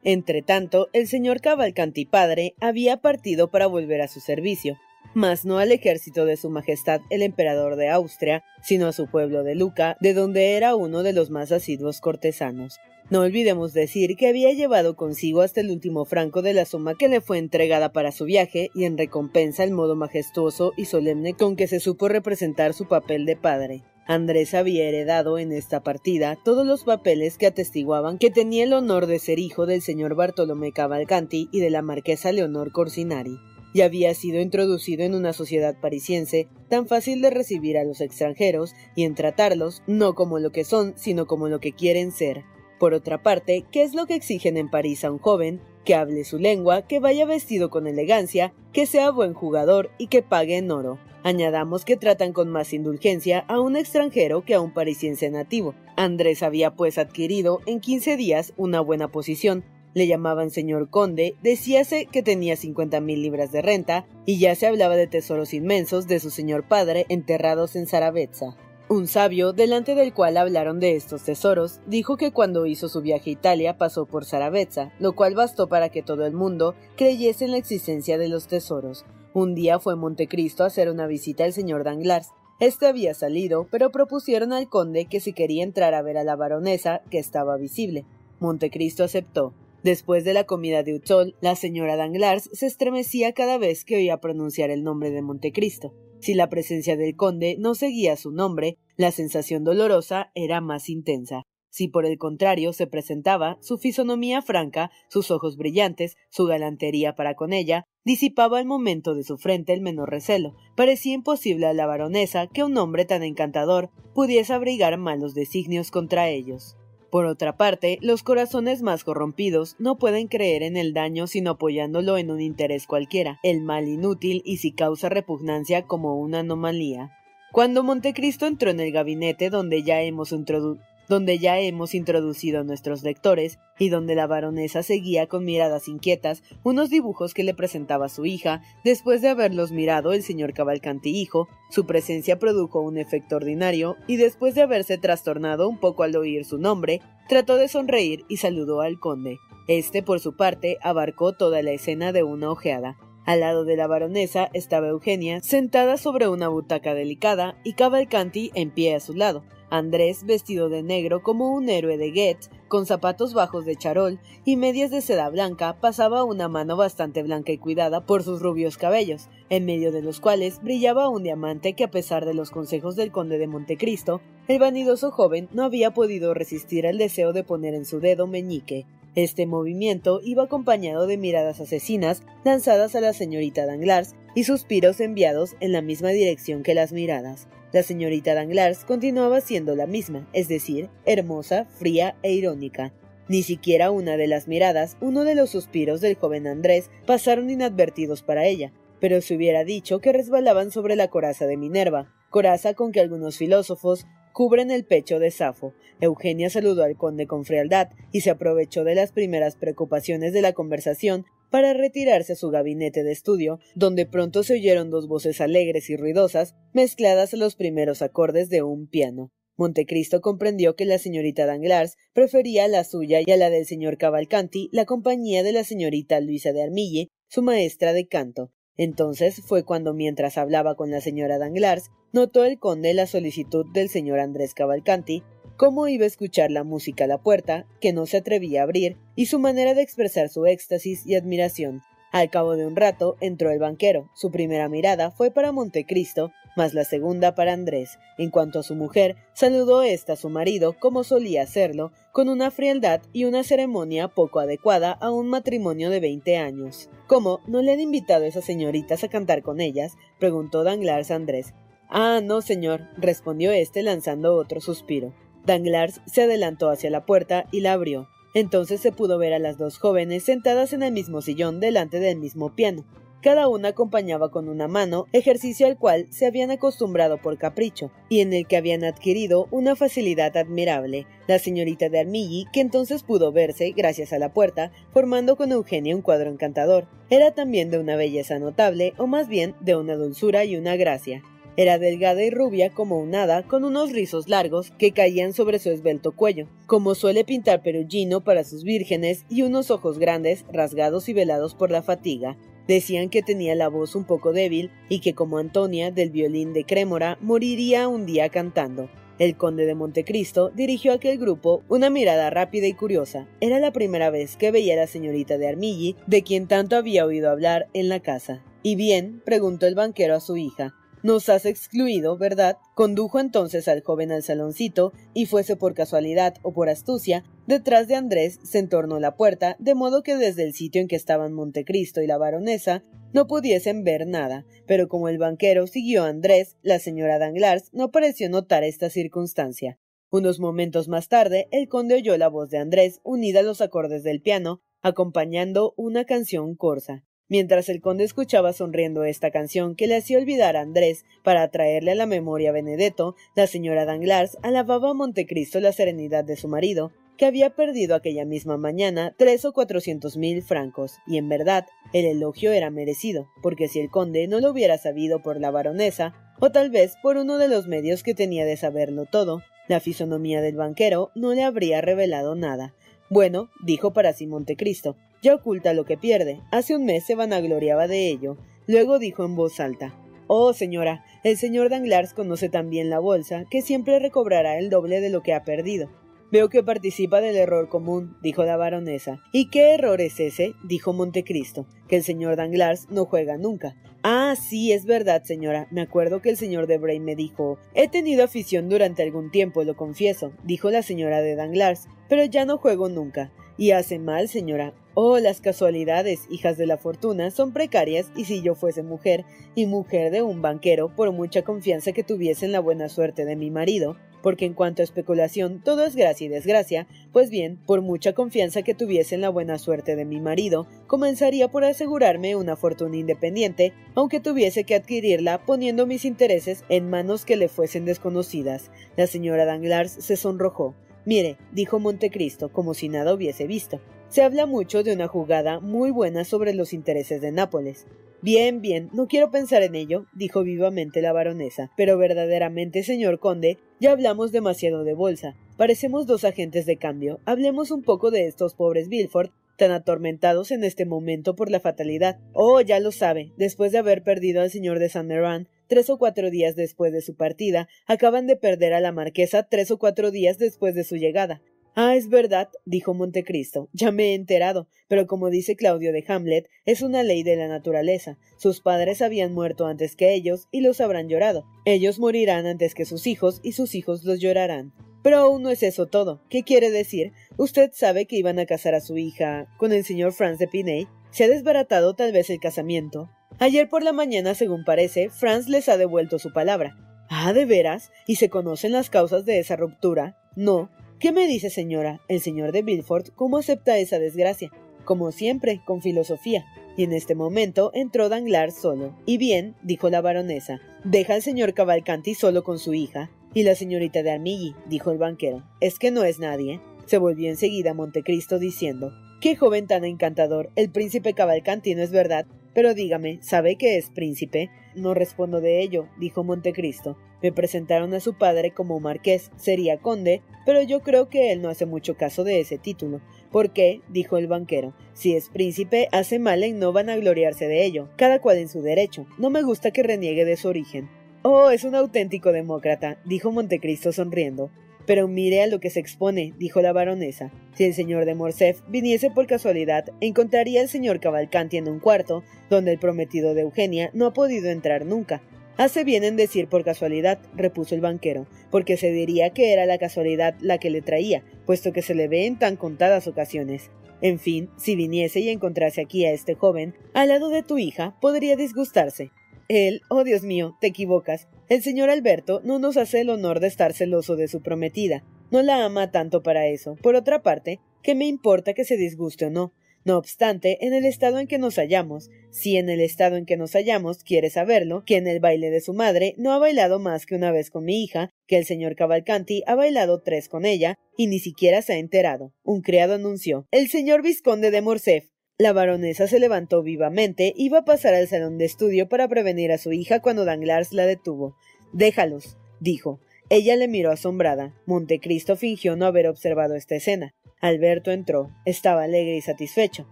Entretanto, el señor Cavalcanti padre había partido para volver a su servicio, mas no al ejército de su majestad el emperador de Austria, sino a su pueblo de Luca, de donde era uno de los más asiduos cortesanos. No olvidemos decir que había llevado consigo hasta el último franco de la suma que le fue entregada para su viaje y en recompensa el modo majestuoso y solemne con que se supo representar su papel de padre. Andrés había heredado en esta partida todos los papeles que atestiguaban que tenía el honor de ser hijo del señor Bartolomé Cavalcanti y de la marquesa Leonor Corsinari, y había sido introducido en una sociedad parisiense tan fácil de recibir a los extranjeros y en tratarlos no como lo que son, sino como lo que quieren ser. Por otra parte, ¿qué es lo que exigen en París a un joven que hable su lengua, que vaya vestido con elegancia, que sea buen jugador y que pague en oro. Añadamos que tratan con más indulgencia a un extranjero que a un parisiense nativo. Andrés había pues adquirido en 15 días una buena posición, le llamaban señor conde, decíase que tenía cincuenta mil libras de renta, y ya se hablaba de tesoros inmensos de su señor padre enterrados en Zaravetza. Un sabio, delante del cual hablaron de estos tesoros, dijo que cuando hizo su viaje a Italia pasó por Zaravetza, lo cual bastó para que todo el mundo creyese en la existencia de los tesoros. Un día fue Montecristo a hacer una visita al señor Danglars. Este había salido, pero propusieron al conde que si quería entrar a ver a la baronesa, que estaba visible. Montecristo aceptó. Después de la comida de Utol, la señora Danglars se estremecía cada vez que oía pronunciar el nombre de Montecristo. Si la presencia del conde no seguía su nombre, la sensación dolorosa era más intensa. Si por el contrario se presentaba, su fisonomía franca, sus ojos brillantes, su galantería para con ella, disipaba al momento de su frente el menor recelo. Parecía imposible a la baronesa que un hombre tan encantador pudiese abrigar malos designios contra ellos. Por otra parte, los corazones más corrompidos no pueden creer en el daño sino apoyándolo en un interés cualquiera, el mal inútil y si causa repugnancia como una anomalía. Cuando Montecristo entró en el gabinete donde ya hemos introducido donde ya hemos introducido a nuestros lectores y donde la baronesa seguía con miradas inquietas unos dibujos que le presentaba su hija, después de haberlos mirado el señor Cavalcanti hijo, su presencia produjo un efecto ordinario y después de haberse trastornado un poco al oír su nombre, trató de sonreír y saludó al conde. Este, por su parte, abarcó toda la escena de una ojeada. Al lado de la baronesa estaba Eugenia, sentada sobre una butaca delicada, y Cavalcanti en pie a su lado. Andrés, vestido de negro como un héroe de Goethe, con zapatos bajos de charol y medias de seda blanca, pasaba una mano bastante blanca y cuidada por sus rubios cabellos, en medio de los cuales brillaba un diamante que a pesar de los consejos del conde de Montecristo, el vanidoso joven no había podido resistir al deseo de poner en su dedo meñique. Este movimiento iba acompañado de miradas asesinas lanzadas a la señorita Danglars y suspiros enviados en la misma dirección que las miradas. La señorita Danglars continuaba siendo la misma, es decir, hermosa, fría e irónica. Ni siquiera una de las miradas, uno de los suspiros del joven Andrés pasaron inadvertidos para ella, pero se hubiera dicho que resbalaban sobre la coraza de Minerva, coraza con que algunos filósofos cubren el pecho de Safo. Eugenia saludó al conde con frialdad y se aprovechó de las primeras preocupaciones de la conversación para retirarse a su gabinete de estudio, donde pronto se oyeron dos voces alegres y ruidosas, mezcladas a los primeros acordes de un piano. Montecristo comprendió que la señorita Danglars prefería a la suya y a la del señor Cavalcanti la compañía de la señorita Luisa de Armille, su maestra de canto. Entonces fue cuando, mientras hablaba con la señora Danglars, notó el conde la solicitud del señor Andrés Cavalcanti cómo iba a escuchar la música a la puerta, que no se atrevía a abrir, y su manera de expresar su éxtasis y admiración. Al cabo de un rato entró el banquero. Su primera mirada fue para Montecristo, más la segunda para Andrés. En cuanto a su mujer, saludó ésta a su marido como solía hacerlo, con una frialdad y una ceremonia poco adecuada a un matrimonio de veinte años. ¿Cómo? ¿No le han invitado a esas señoritas a cantar con ellas? preguntó Danglars a Andrés. Ah, no, señor, respondió éste lanzando otro suspiro. Danglars se adelantó hacia la puerta y la abrió. Entonces se pudo ver a las dos jóvenes sentadas en el mismo sillón delante del mismo piano. Cada una acompañaba con una mano, ejercicio al cual se habían acostumbrado por capricho, y en el que habían adquirido una facilidad admirable. La señorita de Armilly, que entonces pudo verse, gracias a la puerta, formando con Eugenia un cuadro encantador, era también de una belleza notable, o más bien de una dulzura y una gracia. Era delgada y rubia como un hada, con unos rizos largos que caían sobre su esbelto cuello, como suele pintar Perugino para sus vírgenes, y unos ojos grandes, rasgados y velados por la fatiga. Decían que tenía la voz un poco débil y que como Antonia del violín de Crémora moriría un día cantando. El conde de Montecristo dirigió a aquel grupo una mirada rápida y curiosa. Era la primera vez que veía a la señorita de Armilly, de quien tanto había oído hablar en la casa. ¿Y bien? preguntó el banquero a su hija. Nos has excluido, ¿verdad? Condujo entonces al joven al saloncito y fuese por casualidad o por astucia, detrás de Andrés se entornó la puerta, de modo que desde el sitio en que estaban Montecristo y la baronesa no pudiesen ver nada, pero como el banquero siguió a Andrés, la señora Danglars no pareció notar esta circunstancia. Unos momentos más tarde, el conde oyó la voz de Andrés unida a los acordes del piano, acompañando una canción corsa. Mientras el conde escuchaba sonriendo esta canción que le hacía olvidar a Andrés para traerle a la memoria a Benedetto, la señora Danglars alababa a Montecristo la serenidad de su marido, que había perdido aquella misma mañana tres o cuatrocientos mil francos, y en verdad el elogio era merecido, porque si el conde no lo hubiera sabido por la baronesa, o tal vez por uno de los medios que tenía de saberlo todo, la fisonomía del banquero no le habría revelado nada. Bueno, dijo para sí Montecristo, ya oculta lo que pierde. Hace un mes se vanagloriaba de ello. Luego dijo en voz alta, Oh, señora, el señor Danglars conoce tan bien la bolsa que siempre recobrará el doble de lo que ha perdido. Veo que participa del error común, dijo la baronesa. ¿Y qué error es ese? dijo Montecristo, que el señor Danglars no juega nunca. Ah, sí, es verdad, señora. Me acuerdo que el señor de Bray me dijo He tenido afición durante algún tiempo, lo confieso, dijo la señora de Danglars, pero ya no juego nunca. Y hace mal, señora. Oh, las casualidades, hijas de la fortuna, son precarias, y si yo fuese mujer, y mujer de un banquero, por mucha confianza que tuviese en la buena suerte de mi marido, porque en cuanto a especulación todo es gracia y desgracia, pues bien, por mucha confianza que tuviese en la buena suerte de mi marido, comenzaría por asegurarme una fortuna independiente, aunque tuviese que adquirirla poniendo mis intereses en manos que le fuesen desconocidas. La señora Danglars se sonrojó. Mire, dijo Montecristo, como si nada hubiese visto. Se habla mucho de una jugada muy buena sobre los intereses de Nápoles. Bien, bien, no quiero pensar en ello, dijo vivamente la baronesa, pero verdaderamente, señor conde, ya hablamos demasiado de bolsa. Parecemos dos agentes de cambio. Hablemos un poco de estos pobres Bilford, tan atormentados en este momento por la fatalidad. Oh, ya lo sabe, después de haber perdido al señor de Saint Meran, tres o cuatro días después de su partida, acaban de perder a la marquesa tres o cuatro días después de su llegada. Ah, es verdad, dijo Montecristo. Ya me he enterado, pero como dice Claudio de Hamlet, es una ley de la naturaleza. Sus padres habían muerto antes que ellos y los habrán llorado. Ellos morirán antes que sus hijos y sus hijos los llorarán. Pero aún no es eso todo. ¿Qué quiere decir? Usted sabe que iban a casar a su hija con el señor Franz de Piney. Se ha desbaratado tal vez el casamiento. Ayer por la mañana, según parece, Franz les ha devuelto su palabra. Ah, ¿de veras? ¿Y se conocen las causas de esa ruptura? No, ¿Qué me dice, señora? El señor de Bilford, ¿cómo acepta esa desgracia? Como siempre, con filosofía. Y en este momento entró Danglars solo. Y bien, dijo la baronesa, deja al señor Cavalcanti solo con su hija. Y la señorita de Armilly, dijo el banquero, es que no es nadie. Se volvió enseguida a Montecristo diciendo, Qué joven tan encantador, el príncipe Cavalcanti, ¿no es verdad? Pero dígame, ¿sabe que es príncipe? No respondo de ello, dijo Montecristo. Me presentaron a su padre como marqués, sería conde, pero yo creo que él no hace mucho caso de ese título. ¿Por qué? dijo el banquero. Si es príncipe, hace mal en no van a gloriarse de ello, cada cual en su derecho. No me gusta que reniegue de su origen. Oh, es un auténtico demócrata, dijo Montecristo sonriendo. Pero mire a lo que se expone, dijo la baronesa. Si el señor de Morcerf viniese por casualidad, encontraría al señor Cavalcanti en un cuarto, donde el prometido de Eugenia no ha podido entrar nunca. Hace bien en decir por casualidad, repuso el banquero, porque se diría que era la casualidad la que le traía, puesto que se le ve en tan contadas ocasiones. En fin, si viniese y encontrase aquí a este joven, al lado de tu hija, podría disgustarse. Él, oh Dios mío, te equivocas. El señor Alberto no nos hace el honor de estar celoso de su prometida. No la ama tanto para eso. Por otra parte, ¿qué me importa que se disguste o no? No obstante, en el estado en que nos hallamos, si en el estado en que nos hallamos quiere saberlo, que en el baile de su madre no ha bailado más que una vez con mi hija, que el señor Cavalcanti ha bailado tres con ella, y ni siquiera se ha enterado. Un criado anunció El señor vizconde de Morcerf. La baronesa se levantó vivamente, iba a pasar al salón de estudio para prevenir a su hija cuando Danglars la detuvo. Déjalos, dijo. Ella le miró asombrada. Montecristo fingió no haber observado esta escena. Alberto entró. Estaba alegre y satisfecho.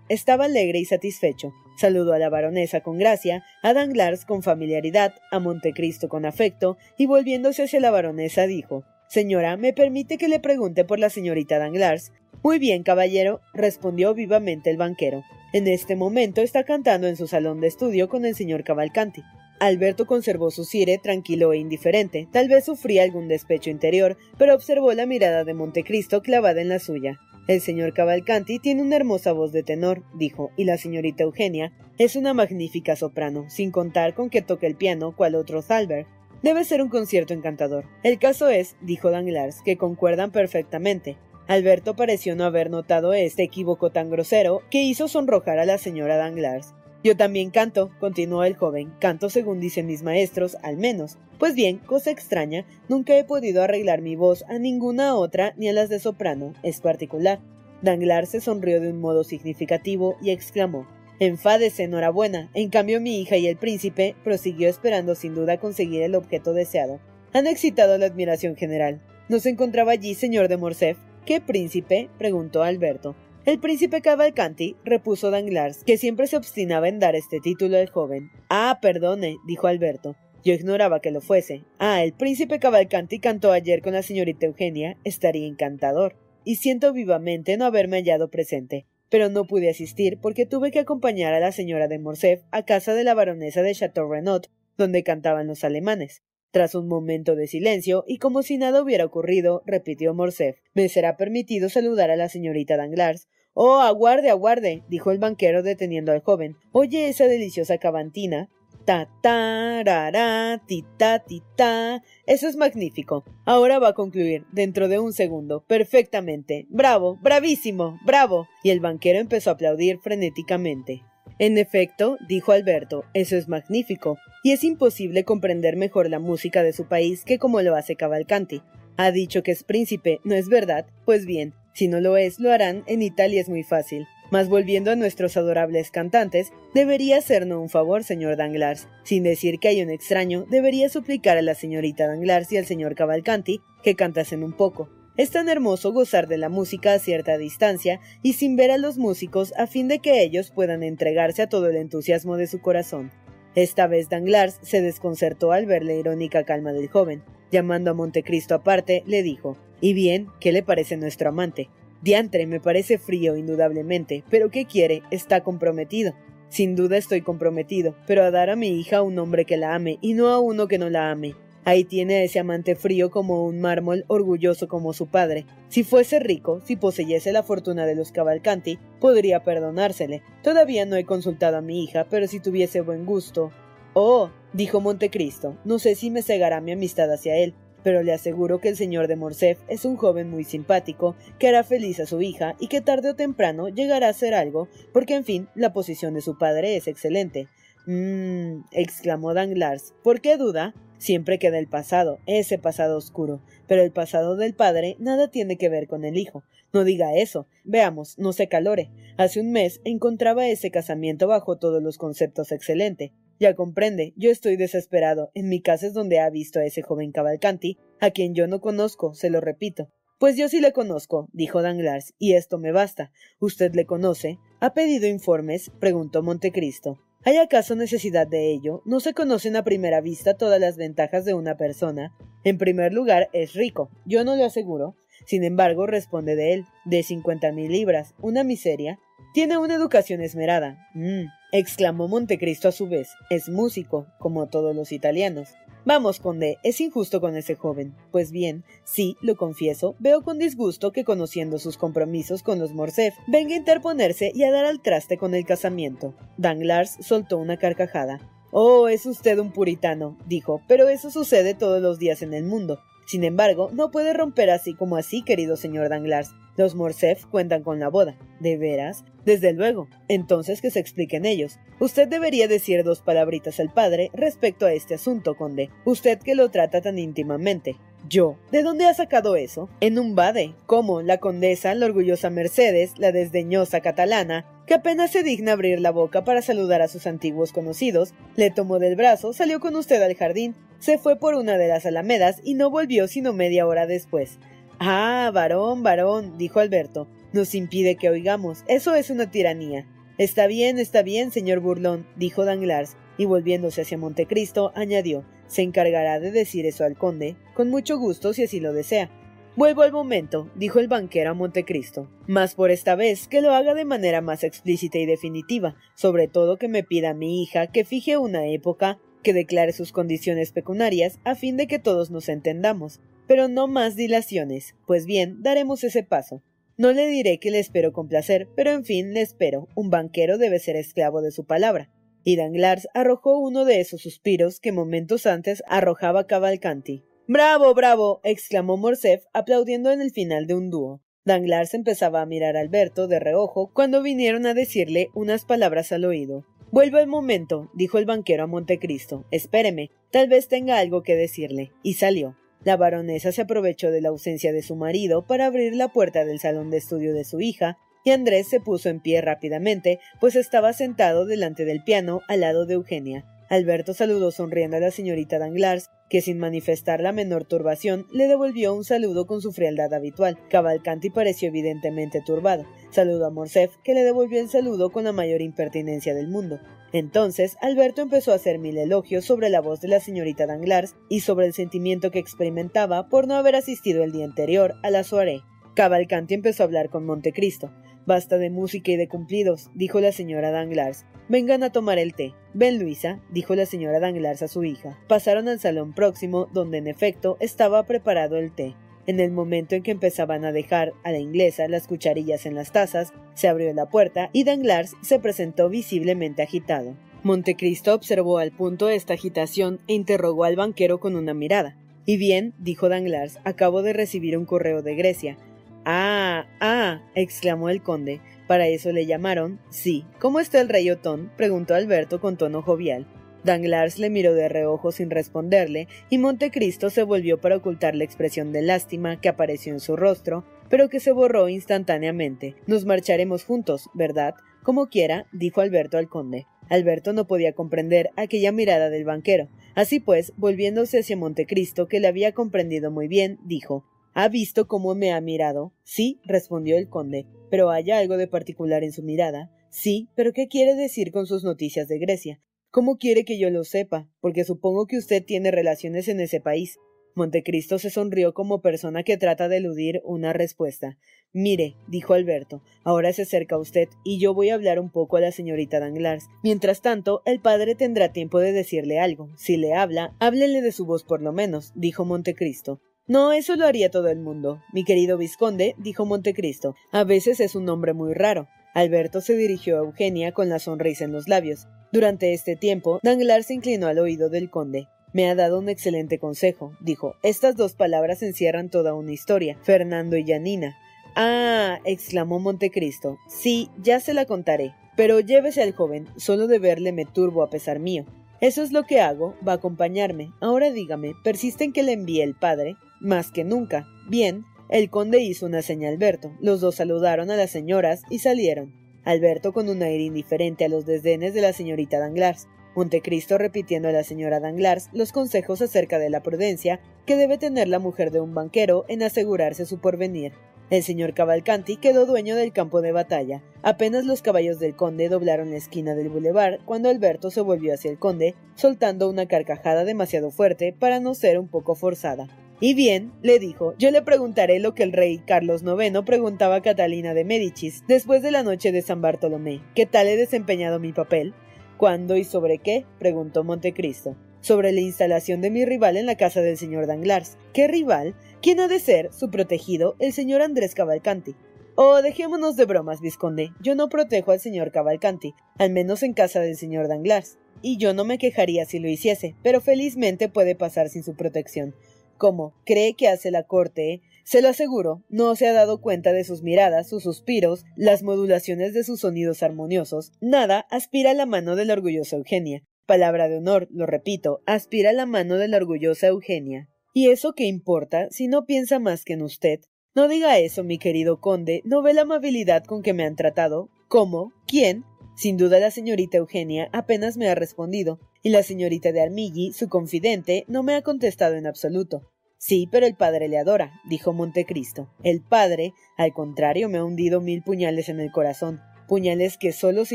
Estaba alegre y satisfecho. Saludó a la baronesa con gracia, a Danglars con familiaridad, a Montecristo con afecto, y volviéndose hacia la baronesa dijo Señora, ¿me permite que le pregunte por la señorita Danglars? Muy bien, caballero, respondió vivamente el banquero. En este momento está cantando en su salón de estudio con el señor Cavalcanti. Alberto conservó su cire tranquilo e indiferente. Tal vez sufría algún despecho interior, pero observó la mirada de Montecristo clavada en la suya. El señor Cavalcanti tiene una hermosa voz de tenor, dijo, y la señorita Eugenia es una magnífica soprano, sin contar con que toque el piano cual otro Thalberg. Debe ser un concierto encantador. El caso es, dijo Danglars, que concuerdan perfectamente. Alberto pareció no haber notado este equívoco tan grosero que hizo sonrojar a la señora Danglars. Yo también canto, continuó el joven, canto según dicen mis maestros, al menos. Pues bien, cosa extraña, nunca he podido arreglar mi voz a ninguna otra ni a las de soprano, es particular. Danglars se sonrió de un modo significativo y exclamó Enfádese, enhorabuena. En cambio, mi hija y el príncipe prosiguió esperando sin duda conseguir el objeto deseado. Han excitado la admiración general. ¿No se encontraba allí, señor de Morcerf? ¿Qué príncipe? preguntó Alberto. El príncipe Cavalcanti, repuso Danglars, que siempre se obstinaba en dar este título al joven. Ah, perdone, dijo Alberto. Yo ignoraba que lo fuese. Ah, el príncipe Cavalcanti cantó ayer con la señorita Eugenia. Estaría encantador. Y siento vivamente no haberme hallado presente. Pero no pude asistir porque tuve que acompañar a la señora de Morcerf a casa de la baronesa de Chateau Renaud, donde cantaban los alemanes. Tras un momento de silencio, y como si nada hubiera ocurrido, repitió Morcerf, me será permitido saludar a la señorita Danglars. Oh, aguarde, aguarde, dijo el banquero deteniendo al joven. Oye esa deliciosa cavantina. Ta ta ra ti ta ti ta. Eso es magnífico. Ahora va a concluir, dentro de un segundo. Perfectamente. Bravo, bravísimo, bravo. Y el banquero empezó a aplaudir frenéticamente. En efecto, dijo Alberto, eso es magnífico, y es imposible comprender mejor la música de su país que como lo hace Cavalcanti. Ha dicho que es príncipe, ¿no es verdad? Pues bien, si no lo es, lo harán, en Italia es muy fácil. Mas volviendo a nuestros adorables cantantes, debería hacernos un favor, señor Danglars. Sin decir que hay un extraño, debería suplicar a la señorita Danglars y al señor Cavalcanti que cantasen un poco. Es tan hermoso gozar de la música a cierta distancia y sin ver a los músicos a fin de que ellos puedan entregarse a todo el entusiasmo de su corazón. Esta vez Danglars se desconcertó al ver la irónica calma del joven. Llamando a Montecristo aparte, le dijo ¿Y bien? ¿Qué le parece nuestro amante? Diantre, me parece frío, indudablemente, pero ¿qué quiere? Está comprometido. Sin duda estoy comprometido, pero a dar a mi hija a un hombre que la ame y no a uno que no la ame. Ahí tiene a ese amante frío como un mármol, orgulloso como su padre. Si fuese rico, si poseyese la fortuna de los Cavalcanti, podría perdonársele. Todavía no he consultado a mi hija, pero si tuviese buen gusto. Oh, dijo Montecristo, no sé si me cegará mi amistad hacia él, pero le aseguro que el señor de Morcerf es un joven muy simpático, que hará feliz a su hija y que tarde o temprano llegará a ser algo, porque en fin, la posición de su padre es excelente. Mmm, exclamó Danglars. ¿Por qué duda? Siempre queda el pasado, ese pasado oscuro, pero el pasado del padre nada tiene que ver con el hijo. No diga eso. Veamos, no se calore. Hace un mes encontraba ese casamiento bajo todos los conceptos excelente. Ya comprende, yo estoy desesperado. En mi casa es donde ha visto a ese joven Cavalcanti, a quien yo no conozco, se lo repito. Pues yo sí le conozco, dijo Danglars, y esto me basta. ¿Usted le conoce? ¿Ha pedido informes? preguntó Montecristo. ¿Hay acaso necesidad de ello? ¿No se conocen a primera vista todas las ventajas de una persona? En primer lugar, es rico, yo no lo aseguro. Sin embargo, responde de él, de cincuenta mil libras, una miseria. Tiene una educación esmerada. Mm, exclamó Montecristo a su vez. Es músico, como todos los italianos. Vamos, conde, es injusto con ese joven. Pues bien, sí, lo confieso, veo con disgusto que conociendo sus compromisos con los Morcerf, venga a interponerse y a dar al traste con el casamiento. Danglars soltó una carcajada. Oh, es usted un puritano, dijo, pero eso sucede todos los días en el mundo. Sin embargo, no puede romper así como así, querido señor Danglars. Los Morcerf cuentan con la boda. ¿De veras? Desde luego. Entonces que se expliquen ellos. Usted debería decir dos palabritas al padre respecto a este asunto, conde. Usted que lo trata tan íntimamente. Yo. ¿De dónde ha sacado eso? En un bade. ¿Cómo? La condesa, la orgullosa Mercedes, la desdeñosa catalana, que apenas se digna abrir la boca para saludar a sus antiguos conocidos, le tomó del brazo, salió con usted al jardín, se fue por una de las alamedas y no volvió sino media hora después. Ah, varón, varón, dijo Alberto, nos impide que oigamos. Eso es una tiranía. Está bien, está bien, señor burlón, dijo Danglars, y volviéndose hacia Montecristo, añadió, se encargará de decir eso al conde, con mucho gusto si así lo desea. Vuelvo al momento, dijo el banquero a Montecristo, mas por esta vez que lo haga de manera más explícita y definitiva, sobre todo que me pida a mi hija que fije una época, que declare sus condiciones pecuniarias, a fin de que todos nos entendamos. Pero no más dilaciones. Pues bien, daremos ese paso. No le diré que le espero con placer, pero en fin le espero. Un banquero debe ser esclavo de su palabra. Y Danglars arrojó uno de esos suspiros que momentos antes arrojaba Cavalcanti. Bravo, bravo. exclamó Morcerf, aplaudiendo en el final de un dúo. Danglars empezaba a mirar a Alberto de reojo cuando vinieron a decirle unas palabras al oído. Vuelvo al momento, dijo el banquero a Montecristo. Espéreme, tal vez tenga algo que decirle. Y salió. La baronesa se aprovechó de la ausencia de su marido para abrir la puerta del salón de estudio de su hija, y Andrés se puso en pie rápidamente, pues estaba sentado delante del piano al lado de Eugenia. Alberto saludó sonriendo a la señorita Danglars, que sin manifestar la menor turbación le devolvió un saludo con su frialdad habitual. Cavalcanti pareció evidentemente turbado. Saludó a Morcerf, que le devolvió el saludo con la mayor impertinencia del mundo. Entonces, Alberto empezó a hacer mil elogios sobre la voz de la señorita Danglars y sobre el sentimiento que experimentaba por no haber asistido el día anterior a la soirée. Cavalcanti empezó a hablar con Montecristo. Basta de música y de cumplidos, dijo la señora Danglars. Vengan a tomar el té. Ven, Luisa, dijo la señora Danglars a su hija. Pasaron al salón próximo, donde en efecto estaba preparado el té. En el momento en que empezaban a dejar a la inglesa las cucharillas en las tazas, se abrió la puerta y Danglars se presentó visiblemente agitado. Montecristo observó al punto esta agitación e interrogó al banquero con una mirada. Y bien, dijo Danglars, acabo de recibir un correo de Grecia. Ah, ah, exclamó el conde. ¿Para eso le llamaron? Sí. ¿Cómo está el rey Otón? preguntó Alberto con tono jovial. Danglars le miró de reojo sin responderle, y Montecristo se volvió para ocultar la expresión de lástima que apareció en su rostro, pero que se borró instantáneamente. Nos marcharemos juntos, ¿verdad? Como quiera, dijo Alberto al conde. Alberto no podía comprender aquella mirada del banquero. Así pues, volviéndose hacia Montecristo, que le había comprendido muy bien, dijo ¿Ha visto cómo me ha mirado? Sí, respondió el conde. ¿Pero hay algo de particular en su mirada? Sí, pero ¿qué quiere decir con sus noticias de Grecia? ¿Cómo quiere que yo lo sepa? Porque supongo que usted tiene relaciones en ese país. Montecristo se sonrió como persona que trata de eludir una respuesta. Mire, dijo Alberto, ahora se acerca usted y yo voy a hablar un poco a la señorita Danglars. Mientras tanto, el padre tendrá tiempo de decirle algo. Si le habla, háblele de su voz por lo menos, dijo Montecristo. No, eso lo haría todo el mundo. Mi querido vizconde, dijo Montecristo, a veces es un nombre muy raro. Alberto se dirigió a Eugenia con la sonrisa en los labios. Durante este tiempo, Danglars se inclinó al oído del conde. Me ha dado un excelente consejo, dijo. Estas dos palabras encierran toda una historia. Fernando y Janina. Ah, exclamó Montecristo. Sí, ya se la contaré. Pero llévese al joven, solo de verle me turbo a pesar mío. Eso es lo que hago, va a acompañarme. Ahora dígame, ¿persiste en que le envíe el padre? Más que nunca. Bien. El conde hizo una seña a Alberto. Los dos saludaron a las señoras y salieron. Alberto con un aire indiferente a los desdenes de la señorita Danglars. Montecristo repitiendo a la señora Danglars los consejos acerca de la prudencia que debe tener la mujer de un banquero en asegurarse su porvenir. El señor Cavalcanti quedó dueño del campo de batalla. Apenas los caballos del conde doblaron la esquina del bulevar cuando Alberto se volvió hacia el conde, soltando una carcajada demasiado fuerte para no ser un poco forzada. Y bien, le dijo, yo le preguntaré lo que el rey Carlos IX preguntaba a Catalina de Médicis después de la noche de San Bartolomé. ¿Qué tal he desempeñado mi papel? ¿Cuándo y sobre qué? preguntó Montecristo. Sobre la instalación de mi rival en la casa del señor Danglars. ¿Qué rival? ¿Quién ha de ser su protegido? El señor Andrés Cavalcanti. Oh, dejémonos de bromas, Visconde. Yo no protejo al señor Cavalcanti, al menos en casa del señor Danglars. Y yo no me quejaría si lo hiciese, pero felizmente puede pasar sin su protección. ¿Cómo? ¿Cree que hace la corte? Se lo aseguro, no se ha dado cuenta de sus miradas, sus suspiros, las modulaciones de sus sonidos armoniosos. Nada aspira a la mano de la orgullosa Eugenia. Palabra de honor, lo repito, aspira a la mano de la orgullosa Eugenia. ¿Y eso qué importa si no piensa más que en usted? No diga eso, mi querido conde, no ve la amabilidad con que me han tratado. ¿Cómo? ¿Quién? Sin duda la señorita Eugenia apenas me ha respondido, y la señorita de Armigui, su confidente, no me ha contestado en absoluto. Sí, pero el padre le adora, dijo Montecristo. El padre, al contrario, me ha hundido mil puñales en el corazón, puñales que solo se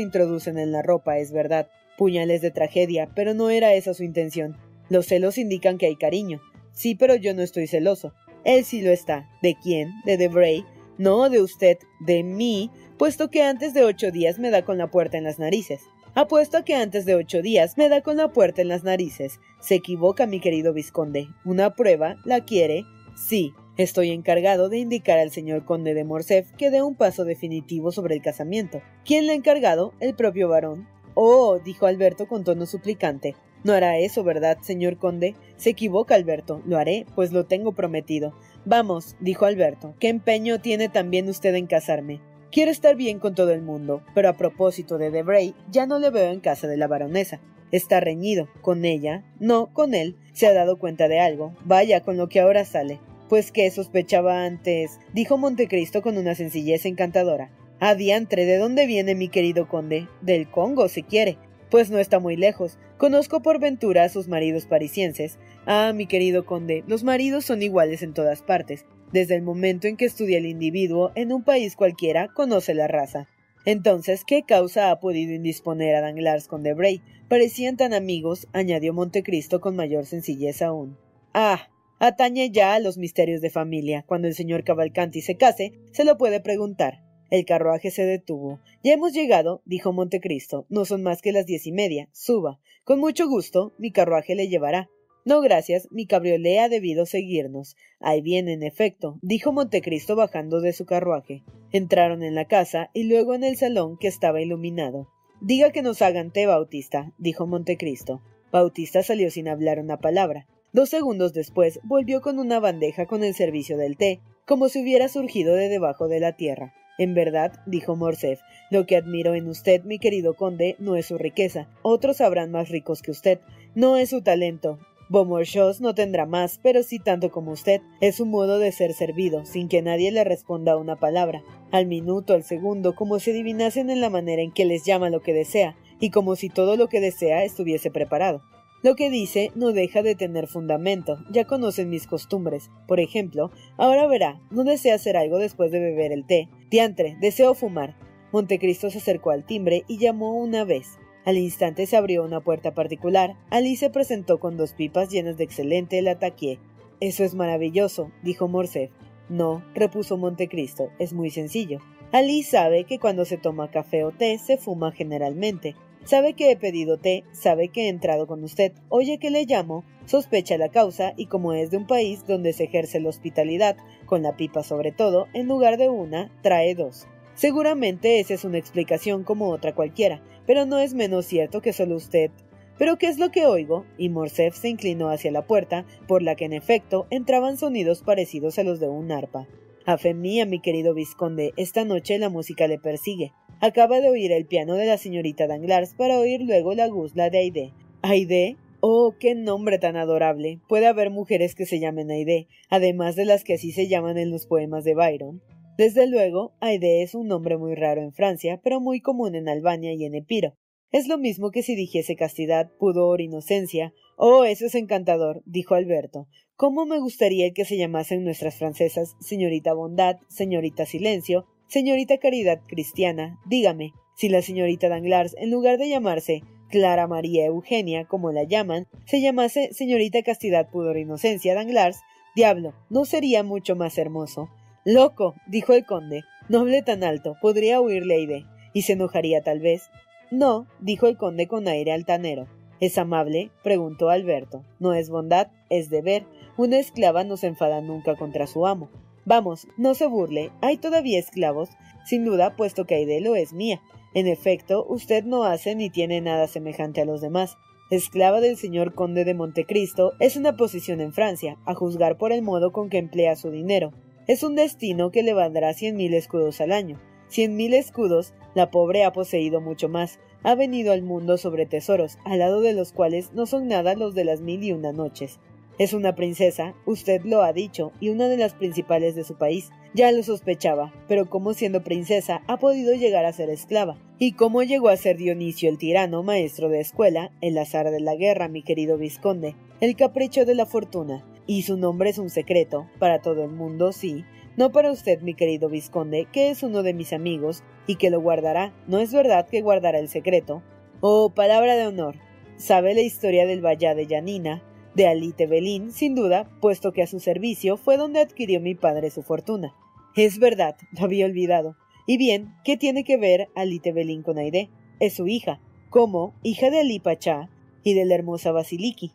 introducen en la ropa, es verdad, puñales de tragedia, pero no era esa su intención. Los celos indican que hay cariño. Sí, pero yo no estoy celoso. Él sí lo está. ¿De quién? ¿De Debray? No, de usted, de mí, puesto que antes de ocho días me da con la puerta en las narices. Apuesto a que antes de ocho días me da con la puerta en las narices. Se equivoca, mi querido vizconde. ¿Una prueba? ¿La quiere? Sí. Estoy encargado de indicar al señor conde de Morcerf que dé un paso definitivo sobre el casamiento. ¿Quién le ha encargado? El propio varón. Oh, dijo Alberto con tono suplicante. No hará eso, ¿verdad, señor conde? Se equivoca, Alberto. Lo haré, pues lo tengo prometido. Vamos, dijo Alberto, ¿qué empeño tiene también usted en casarme? Quiero estar bien con todo el mundo, pero a propósito de Debray, ya no le veo en casa de la baronesa. Está reñido. ¿Con ella? No, con él. ¿Se ha dado cuenta de algo? Vaya, con lo que ahora sale. Pues que sospechaba antes, dijo Montecristo con una sencillez encantadora. Adiantre, ¿de dónde viene mi querido conde? Del Congo, si quiere. Pues no está muy lejos. Conozco por ventura a sus maridos parisienses. Ah, mi querido conde, los maridos son iguales en todas partes. Desde el momento en que estudia el individuo en un país cualquiera, conoce la raza. Entonces, ¿qué causa ha podido indisponer a Danglars con Debray? Parecían tan amigos, añadió Montecristo con mayor sencillez aún. Ah, atañe ya a los misterios de familia. Cuando el señor Cavalcanti se case, se lo puede preguntar. El carruaje se detuvo. Ya hemos llegado, dijo Montecristo. No son más que las diez y media. Suba. Con mucho gusto, mi carruaje le llevará. No, gracias, mi cabriolé ha debido seguirnos. Ahí viene, en efecto, dijo Montecristo bajando de su carruaje. Entraron en la casa y luego en el salón que estaba iluminado. Diga que nos hagan té, Bautista, dijo Montecristo. Bautista salió sin hablar una palabra. Dos segundos después volvió con una bandeja con el servicio del té, como si hubiera surgido de debajo de la tierra. En verdad, dijo Morcerf, lo que admiro en usted, mi querido conde, no es su riqueza. Otros habrán más ricos que usted. No es su talento. Beaumarchais no tendrá más, pero sí tanto como usted. Es su modo de ser servido, sin que nadie le responda una palabra. Al minuto, al segundo, como si adivinasen en la manera en que les llama lo que desea, y como si todo lo que desea estuviese preparado. Lo que dice no deja de tener fundamento, ya conocen mis costumbres. Por ejemplo, ahora verá, no desea hacer algo después de beber el té. Diantre, deseo fumar. Montecristo se acercó al timbre y llamó una vez. Al instante se abrió una puerta particular. Alice se presentó con dos pipas llenas de excelente lataquié. Eso es maravilloso, dijo Morcerf. No, repuso Montecristo, es muy sencillo. Alice sabe que cuando se toma café o té se fuma generalmente. Sabe que he pedido té, sabe que he entrado con usted, oye que le llamo, sospecha la causa y como es de un país donde se ejerce la hospitalidad, con la pipa sobre todo, en lugar de una, trae dos. Seguramente esa es una explicación como otra cualquiera, pero no es menos cierto que solo usted. ¿Pero qué es lo que oigo? Y Morcerf se inclinó hacia la puerta, por la que en efecto entraban sonidos parecidos a los de un arpa. A fe mía, mi querido vizconde, esta noche la música le persigue. Acaba de oír el piano de la señorita Danglars para oír luego la guzla de Aide. ¿Aide? Oh, qué nombre tan adorable. Puede haber mujeres que se llamen Aide, además de las que así se llaman en los poemas de Byron. Desde luego, Aide es un nombre muy raro en Francia, pero muy común en Albania y en Epiro. Es lo mismo que si dijese castidad, pudor, inocencia. Oh, eso es encantador, dijo Alberto. ¿Cómo me gustaría que se llamasen nuestras francesas señorita bondad, señorita silencio, Señorita Caridad Cristiana, dígame, si la señorita Danglars, en lugar de llamarse Clara María Eugenia, como la llaman, se llamase señorita Castidad Pudor Inocencia Danglars, diablo, ¿no sería mucho más hermoso? Loco, dijo el conde, no hable tan alto, podría oírle Aide, y se enojaría tal vez. No, dijo el conde con aire altanero. ¿Es amable? preguntó Alberto. No es bondad, es deber. Una esclava no se enfada nunca contra su amo. Vamos, no se burle, hay todavía esclavos, sin duda, puesto que Aidelo es mía. En efecto, usted no hace ni tiene nada semejante a los demás. Esclava del señor conde de Montecristo es una posición en Francia, a juzgar por el modo con que emplea su dinero. Es un destino que le valdrá cien mil escudos al año. Cien mil escudos, la pobre ha poseído mucho más. Ha venido al mundo sobre tesoros, al lado de los cuales no son nada los de las mil y una noches. Es una princesa, usted lo ha dicho, y una de las principales de su país. Ya lo sospechaba, pero cómo siendo princesa ha podido llegar a ser esclava. Y cómo llegó a ser Dionisio el tirano, maestro de escuela, el azar de la guerra, mi querido vizconde, el capricho de la fortuna. Y su nombre es un secreto, para todo el mundo, sí, no para usted, mi querido vizconde, que es uno de mis amigos, y que lo guardará. ¿No es verdad que guardará el secreto? Oh, palabra de honor. ¿Sabe la historia del Vallá de Yanina, de Alite Belín, sin duda, puesto que a su servicio fue donde adquirió mi padre su fortuna. Es verdad, lo había olvidado. Y bien, ¿qué tiene que ver Alite Belín con Aide? Es su hija, como hija de Ali Pachá y de la hermosa Basiliki.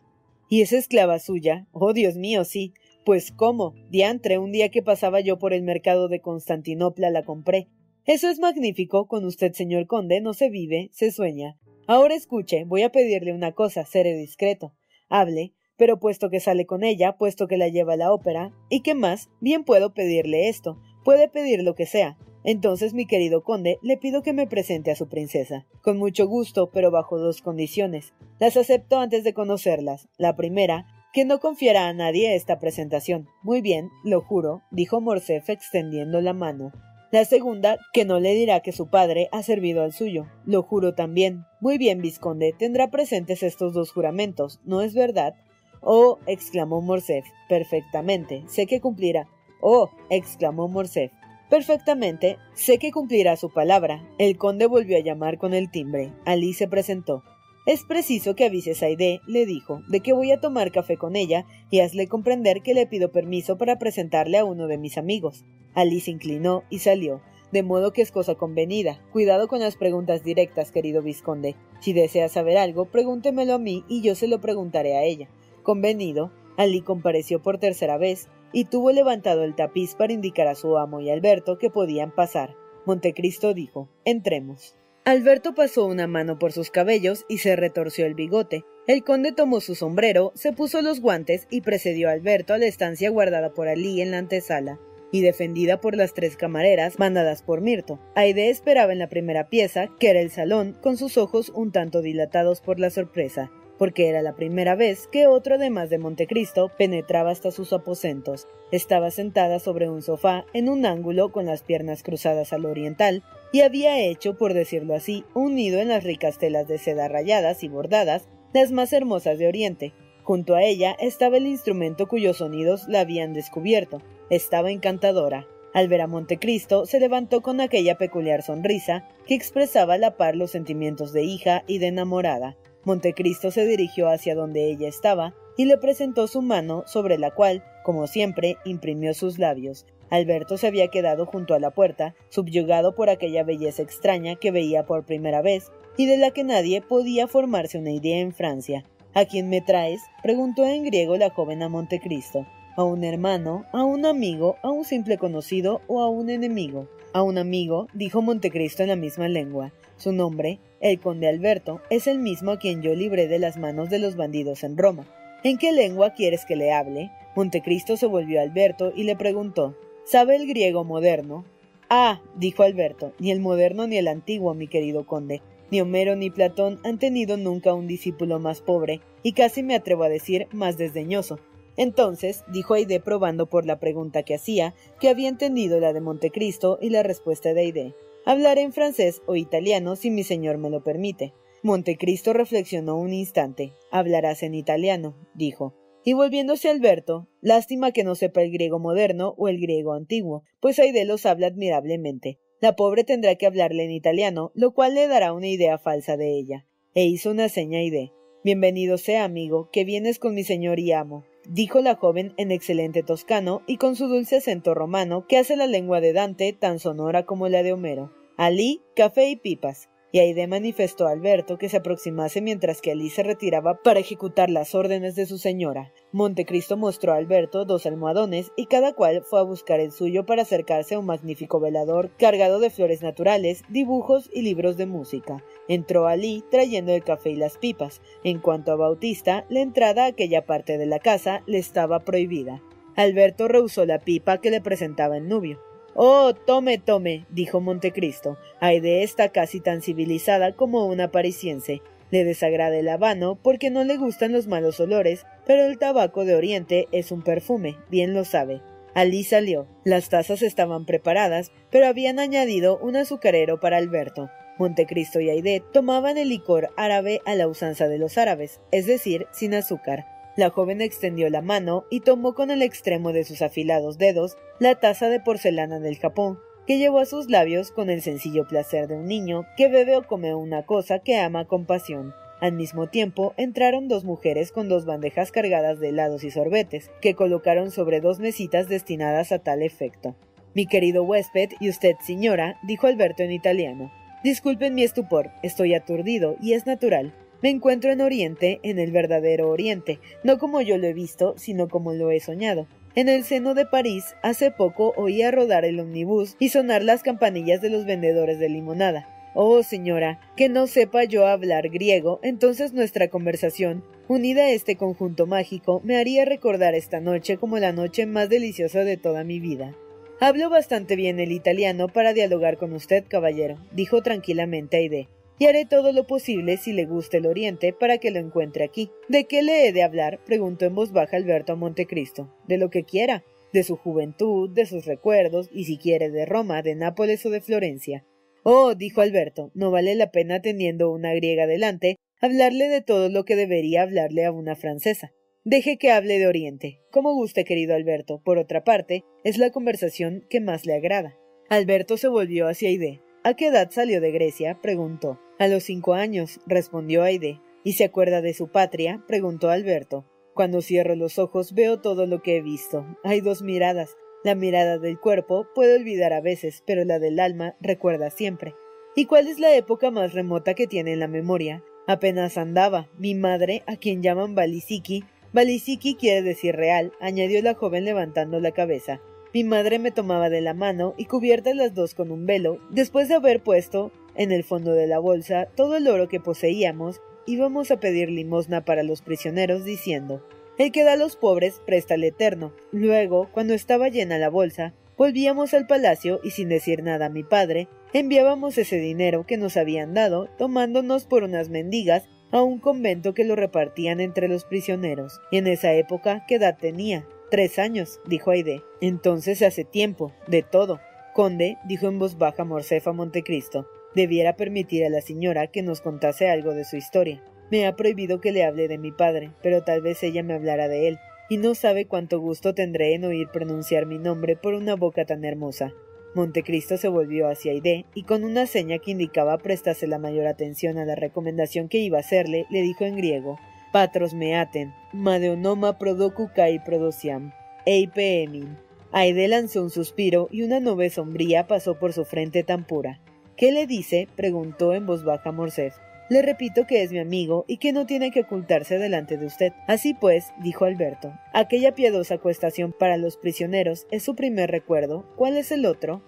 ¿Y es esclava suya? Oh, Dios mío, sí. Pues cómo, diantre, un día que pasaba yo por el mercado de Constantinopla la compré. Eso es magnífico, con usted, señor conde, no se vive, se sueña. Ahora escuche, voy a pedirle una cosa, seré discreto. Hable, pero puesto que sale con ella, puesto que la lleva a la ópera, ¿y qué más? Bien puedo pedirle esto, puede pedir lo que sea. Entonces, mi querido conde, le pido que me presente a su princesa. Con mucho gusto, pero bajo dos condiciones. Las acepto antes de conocerlas. La primera, que no confiara a nadie esta presentación. Muy bien, lo juro, dijo Morcef extendiendo la mano. La segunda, que no le dirá que su padre ha servido al suyo. Lo juro también. Muy bien, vizconde, tendrá presentes estos dos juramentos, ¿no es verdad? Oh, exclamó Morcerf, perfectamente, sé que cumplirá. Oh, exclamó Morcerf, perfectamente, sé que cumplirá su palabra. El conde volvió a llamar con el timbre. Ali se presentó. Es preciso que avises a Aide, le dijo, de que voy a tomar café con ella y hazle comprender que le pido permiso para presentarle a uno de mis amigos. Ali se inclinó y salió, de modo que es cosa convenida. Cuidado con las preguntas directas, querido vizconde. Si desea saber algo, pregúntemelo a mí y yo se lo preguntaré a ella. Convenido, Ali compareció por tercera vez y tuvo levantado el tapiz para indicar a su amo y Alberto que podían pasar. Montecristo dijo Entremos. Alberto pasó una mano por sus cabellos y se retorció el bigote. El conde tomó su sombrero, se puso los guantes y precedió a Alberto a la estancia guardada por Ali en la antesala y defendida por las tres camareras mandadas por Mirto. Aide esperaba en la primera pieza, que era el salón, con sus ojos un tanto dilatados por la sorpresa porque era la primera vez que otro además de Montecristo penetraba hasta sus aposentos. Estaba sentada sobre un sofá en un ángulo con las piernas cruzadas al oriental y había hecho, por decirlo así, un nido en las ricas telas de seda rayadas y bordadas, las más hermosas de Oriente. Junto a ella estaba el instrumento cuyos sonidos la habían descubierto. Estaba encantadora. Al ver a Montecristo, se levantó con aquella peculiar sonrisa que expresaba a la par los sentimientos de hija y de enamorada. Montecristo se dirigió hacia donde ella estaba y le presentó su mano, sobre la cual, como siempre, imprimió sus labios. Alberto se había quedado junto a la puerta, subyugado por aquella belleza extraña que veía por primera vez y de la que nadie podía formarse una idea en Francia. ¿A quién me traes? preguntó en griego la joven a Montecristo. ¿A un hermano? ¿A un amigo? ¿A un simple conocido? ¿O a un enemigo? A un amigo, dijo Montecristo en la misma lengua. Su nombre, el conde Alberto, es el mismo a quien yo libré de las manos de los bandidos en Roma. ¿En qué lengua quieres que le hable? Montecristo se volvió a Alberto y le preguntó ¿Sabe el griego moderno? Ah, dijo Alberto, ni el moderno ni el antiguo, mi querido conde. Ni Homero ni Platón han tenido nunca un discípulo más pobre, y casi me atrevo a decir más desdeñoso. Entonces, dijo Aide probando por la pregunta que hacía, que había entendido la de Montecristo y la respuesta de Aide. Hablaré en francés o italiano si mi señor me lo permite. Montecristo reflexionó un instante. Hablarás en italiano, dijo. Y volviéndose a Alberto, lástima que no sepa el griego moderno o el griego antiguo, pues Aide los habla admirablemente. La pobre tendrá que hablarle en italiano, lo cual le dará una idea falsa de ella. E hizo una seña Aide. Bienvenido sea, amigo, que vienes con mi señor y amo dijo la joven en excelente toscano y con su dulce acento romano que hace la lengua de Dante tan sonora como la de Homero. Alí, café y pipas. Y Aide manifestó a Alberto que se aproximase mientras que Alí se retiraba para ejecutar las órdenes de su señora. Montecristo mostró a Alberto dos almohadones y cada cual fue a buscar el suyo para acercarse a un magnífico velador cargado de flores naturales, dibujos y libros de música. Entró Alí trayendo el café y las pipas. En cuanto a Bautista, la entrada a aquella parte de la casa le estaba prohibida. Alberto rehusó la pipa que le presentaba el nubio. Oh, tome, tome, dijo Montecristo. Aide está casi tan civilizada como una parisiense. Le desagrada el habano porque no le gustan los malos olores, pero el tabaco de Oriente es un perfume, bien lo sabe. Alí salió. Las tazas estaban preparadas, pero habían añadido un azucarero para Alberto. Montecristo y Aide tomaban el licor árabe a la usanza de los árabes, es decir, sin azúcar. La joven extendió la mano y tomó con el extremo de sus afilados dedos la taza de porcelana del Japón, que llevó a sus labios con el sencillo placer de un niño que bebe o come una cosa que ama con pasión. Al mismo tiempo entraron dos mujeres con dos bandejas cargadas de helados y sorbetes, que colocaron sobre dos mesitas destinadas a tal efecto. Mi querido huésped y usted, señora, dijo Alberto en italiano. Disculpen mi estupor, estoy aturdido y es natural. Me encuentro en Oriente, en el verdadero Oriente, no como yo lo he visto, sino como lo he soñado. En el seno de París, hace poco oía rodar el omnibus y sonar las campanillas de los vendedores de limonada. Oh, señora, que no sepa yo hablar griego, entonces nuestra conversación, unida a este conjunto mágico, me haría recordar esta noche como la noche más deliciosa de toda mi vida. Hablo bastante bien el italiano para dialogar con usted, caballero, dijo tranquilamente Aide, y haré todo lo posible si le gusta el Oriente para que lo encuentre aquí. ¿De qué le he de hablar? preguntó en voz baja Alberto a Montecristo. De lo que quiera, de su juventud, de sus recuerdos, y si quiere de Roma, de Nápoles o de Florencia. Oh, dijo Alberto, no vale la pena teniendo una griega delante hablarle de todo lo que debería hablarle a una francesa. Deje que hable de Oriente, como guste, querido Alberto. Por otra parte, es la conversación que más le agrada. Alberto se volvió hacia Aide. ¿A qué edad salió de Grecia? preguntó. A los cinco años, respondió Aide. ¿Y se acuerda de su patria? preguntó Alberto. Cuando cierro los ojos veo todo lo que he visto. Hay dos miradas, la mirada del cuerpo puede olvidar a veces, pero la del alma recuerda siempre. ¿Y cuál es la época más remota que tiene en la memoria? Apenas andaba. Mi madre, a quien llaman Balisiki, Balisiki quiere decir real, añadió la joven levantando la cabeza. Mi madre me tomaba de la mano y cubiertas las dos con un velo, después de haber puesto en el fondo de la bolsa todo el oro que poseíamos, íbamos a pedir limosna para los prisioneros diciendo el que da a los pobres presta al eterno. Luego, cuando estaba llena la bolsa, volvíamos al palacio y sin decir nada a mi padre, enviábamos ese dinero que nos habían dado, tomándonos por unas mendigas a un convento que lo repartían entre los prisioneros. Y en esa época, ¿qué edad tenía? Tres años, dijo Aide. Entonces hace tiempo, de todo. Conde, dijo en voz baja Morcefa Montecristo, debiera permitir a la señora que nos contase algo de su historia. Me ha prohibido que le hable de mi padre, pero tal vez ella me hablara de él, y no sabe cuánto gusto tendré en oír pronunciar mi nombre por una boca tan hermosa. Montecristo se volvió hacia Aide y con una seña que indicaba prestase la mayor atención a la recomendación que iba a hacerle, le dijo en griego Patros meaten, madeonoma producu kai prodociam, eipe emin. Aide lanzó un suspiro y una nube sombría pasó por su frente tan pura. ¿Qué le dice? preguntó en voz baja Morcef. Le repito que es mi amigo y que no tiene que ocultarse delante de usted. Así pues, dijo Alberto, aquella piadosa acuestación para los prisioneros es su primer recuerdo. ¿Cuál es el otro?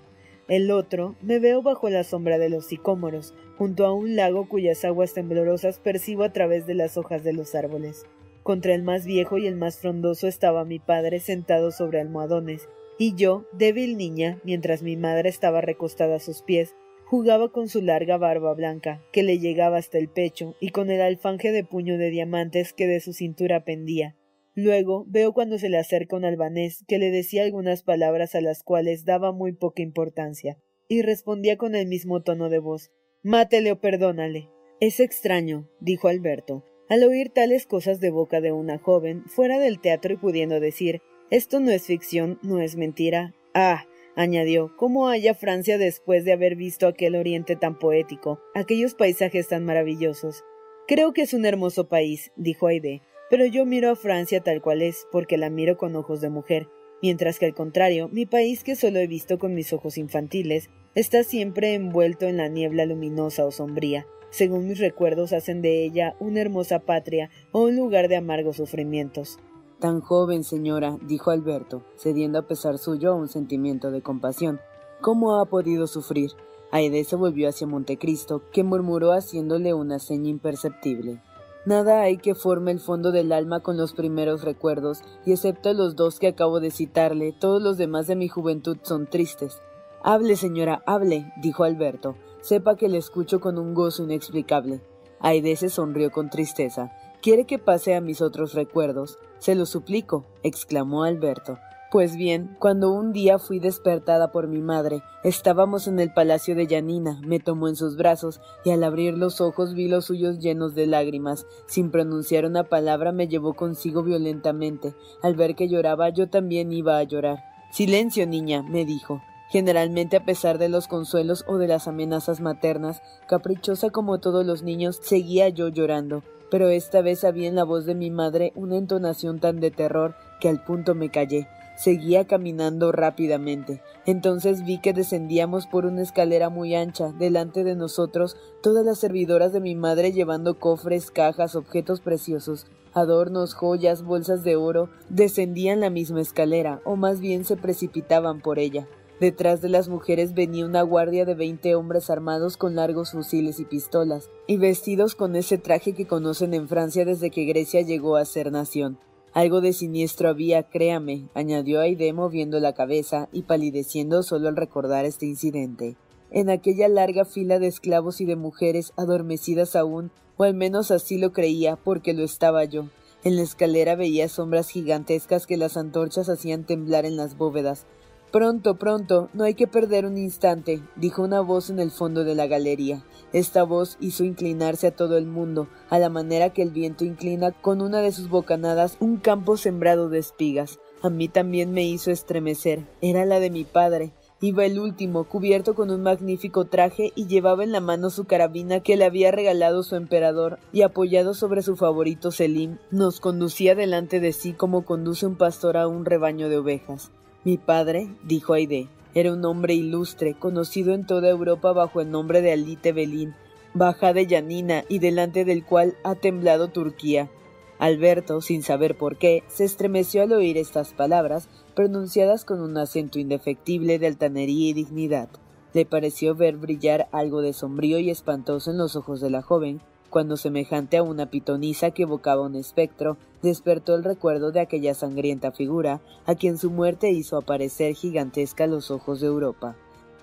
El otro, me veo bajo la sombra de los sicómoros, junto a un lago cuyas aguas temblorosas percibo a través de las hojas de los árboles. Contra el más viejo y el más frondoso estaba mi padre sentado sobre almohadones, y yo, débil niña, mientras mi madre estaba recostada a sus pies, Jugaba con su larga barba blanca, que le llegaba hasta el pecho, y con el alfanje de puño de diamantes que de su cintura pendía. Luego veo cuando se le acerca un albanés que le decía algunas palabras a las cuales daba muy poca importancia, y respondía con el mismo tono de voz Mátele o perdónale. Es extraño, dijo Alberto, al oír tales cosas de boca de una joven, fuera del teatro y pudiendo decir Esto no es ficción, no es mentira. Ah, añadió, ¿cómo haya Francia después de haber visto aquel oriente tan poético, aquellos paisajes tan maravillosos? Creo que es un hermoso país, dijo Aide, pero yo miro a Francia tal cual es, porque la miro con ojos de mujer, mientras que al contrario, mi país que solo he visto con mis ojos infantiles, está siempre envuelto en la niebla luminosa o sombría. Según mis recuerdos hacen de ella una hermosa patria o un lugar de amargos sufrimientos. Tan joven, señora, dijo Alberto, cediendo a pesar suyo a un sentimiento de compasión. ¿Cómo ha podido sufrir? Aide se volvió hacia Montecristo, que murmuró haciéndole una seña imperceptible. Nada hay que forme el fondo del alma con los primeros recuerdos, y excepto los dos que acabo de citarle, todos los demás de mi juventud son tristes. Hable, señora, hable, dijo Alberto. Sepa que le escucho con un gozo inexplicable. Aide se sonrió con tristeza. ¿Quiere que pase a mis otros recuerdos? Se lo suplico, exclamó Alberto. Pues bien, cuando un día fui despertada por mi madre, estábamos en el palacio de Yanina, me tomó en sus brazos y al abrir los ojos vi los suyos llenos de lágrimas. Sin pronunciar una palabra me llevó consigo violentamente. Al ver que lloraba yo también iba a llorar. Silencio, niña, me dijo. Generalmente a pesar de los consuelos o de las amenazas maternas, caprichosa como todos los niños, seguía yo llorando pero esta vez había en la voz de mi madre una entonación tan de terror que al punto me callé. Seguía caminando rápidamente. Entonces vi que descendíamos por una escalera muy ancha, delante de nosotros todas las servidoras de mi madre llevando cofres, cajas, objetos preciosos, adornos, joyas, bolsas de oro, descendían la misma escalera, o más bien se precipitaban por ella. Detrás de las mujeres venía una guardia de veinte hombres armados con largos fusiles y pistolas, y vestidos con ese traje que conocen en Francia desde que Grecia llegó a ser nación. Algo de siniestro había, créame, añadió Aide moviendo la cabeza y palideciendo solo al recordar este incidente. En aquella larga fila de esclavos y de mujeres adormecidas aún, o al menos así lo creía, porque lo estaba yo. En la escalera veía sombras gigantescas que las antorchas hacían temblar en las bóvedas, Pronto, pronto, no hay que perder un instante, dijo una voz en el fondo de la galería. Esta voz hizo inclinarse a todo el mundo, a la manera que el viento inclina con una de sus bocanadas un campo sembrado de espigas. A mí también me hizo estremecer. Era la de mi padre. Iba el último, cubierto con un magnífico traje y llevaba en la mano su carabina que le había regalado su emperador, y apoyado sobre su favorito Selim, nos conducía delante de sí como conduce un pastor a un rebaño de ovejas. Mi padre, dijo Aide, era un hombre ilustre, conocido en toda Europa bajo el nombre de Alite Belín, baja de Yanina y delante del cual ha temblado Turquía. Alberto, sin saber por qué, se estremeció al oír estas palabras, pronunciadas con un acento indefectible de altanería y dignidad. Le pareció ver brillar algo de sombrío y espantoso en los ojos de la joven, cuando semejante a una pitonisa que evocaba un espectro, despertó el recuerdo de aquella sangrienta figura a quien su muerte hizo aparecer gigantesca a los ojos de Europa.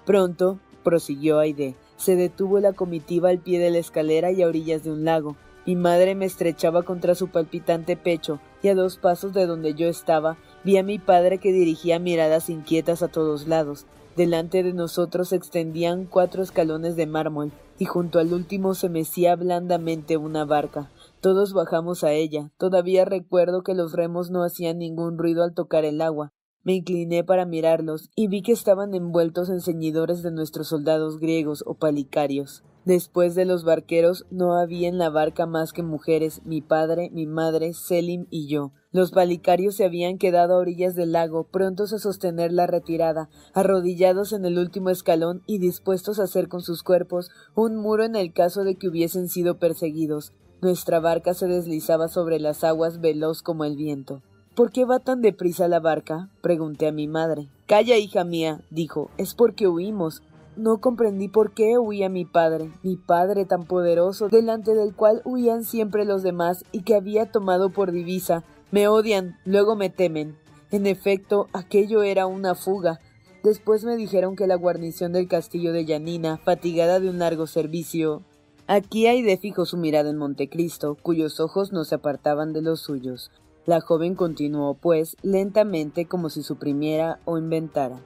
Pronto, prosiguió Aide, se detuvo la comitiva al pie de la escalera y a orillas de un lago. Mi madre me estrechaba contra su palpitante pecho, y a dos pasos de donde yo estaba vi a mi padre que dirigía miradas inquietas a todos lados. Delante de nosotros se extendían cuatro escalones de mármol, y junto al último se mecía blandamente una barca. Todos bajamos a ella. Todavía recuerdo que los remos no hacían ningún ruido al tocar el agua. Me incliné para mirarlos y vi que estaban envueltos en ceñidores de nuestros soldados griegos o palicarios. Después de los barqueros no había en la barca más que mujeres, mi padre, mi madre, Selim y yo. Los palicarios se habían quedado a orillas del lago, prontos a sostener la retirada, arrodillados en el último escalón y dispuestos a hacer con sus cuerpos un muro en el caso de que hubiesen sido perseguidos. Nuestra barca se deslizaba sobre las aguas veloz como el viento. ¿Por qué va tan deprisa la barca? pregunté a mi madre. Calla, hija mía, dijo, es porque huimos. No comprendí por qué huía mi padre, mi padre tan poderoso, delante del cual huían siempre los demás y que había tomado por divisa me odian, luego me temen. En efecto, aquello era una fuga. Después me dijeron que la guarnición del castillo de Yanina, fatigada de un largo servicio. Aquí hay de fijo su mirada en Montecristo, cuyos ojos no se apartaban de los suyos. La joven continuó, pues, lentamente como si suprimiera o inventara.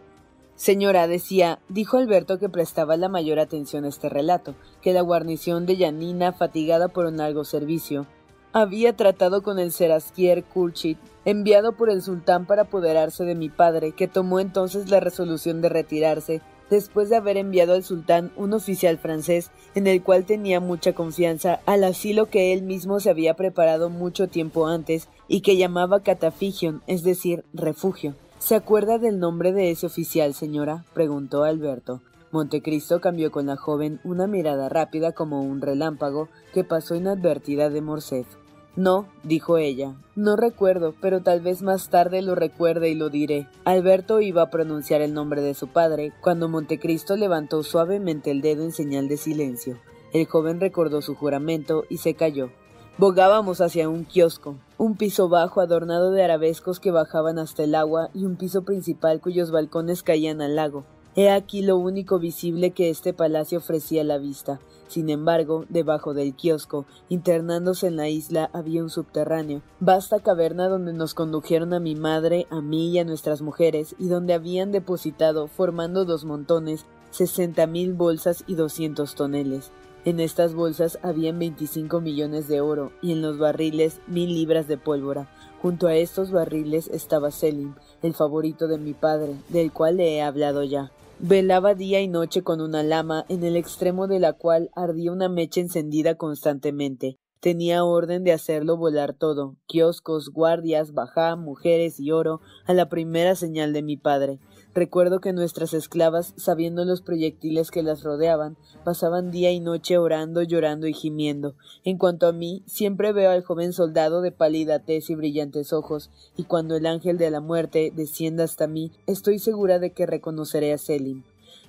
Señora, decía, dijo Alberto que prestaba la mayor atención a este relato, que la guarnición de Yanina, fatigada por un largo servicio, había tratado con el Seraskier Kulchit, enviado por el sultán para apoderarse de mi padre, que tomó entonces la resolución de retirarse, después de haber enviado al sultán un oficial francés en el cual tenía mucha confianza al asilo que él mismo se había preparado mucho tiempo antes y que llamaba catafigion, es decir, refugio. ¿Se acuerda del nombre de ese oficial, señora? preguntó Alberto. Montecristo cambió con la joven una mirada rápida como un relámpago que pasó inadvertida de Morcerf. No, dijo ella, no recuerdo, pero tal vez más tarde lo recuerde y lo diré. Alberto iba a pronunciar el nombre de su padre cuando Montecristo levantó suavemente el dedo en señal de silencio. El joven recordó su juramento y se calló. Bogábamos hacia un kiosco, un piso bajo adornado de arabescos que bajaban hasta el agua y un piso principal cuyos balcones caían al lago. He aquí lo único visible que este palacio ofrecía a la vista. Sin embargo, debajo del kiosco, internándose en la isla, había un subterráneo, vasta caverna donde nos condujeron a mi madre, a mí y a nuestras mujeres, y donde habían depositado, formando dos montones, sesenta mil bolsas y doscientos toneles. En estas bolsas habían veinticinco millones de oro y en los barriles mil libras de pólvora. Junto a estos barriles estaba Selim, el favorito de mi padre, del cual le he hablado ya. Velaba día y noche con una lama, en el extremo de la cual ardía una mecha encendida constantemente. Tenía orden de hacerlo volar todo, kioscos, guardias, bajá, mujeres y oro, a la primera señal de mi padre. Recuerdo que nuestras esclavas, sabiendo los proyectiles que las rodeaban, pasaban día y noche orando, llorando y gimiendo. En cuanto a mí, siempre veo al joven soldado de pálida tez y brillantes ojos, y cuando el ángel de la muerte descienda hasta mí, estoy segura de que reconoceré a Selim.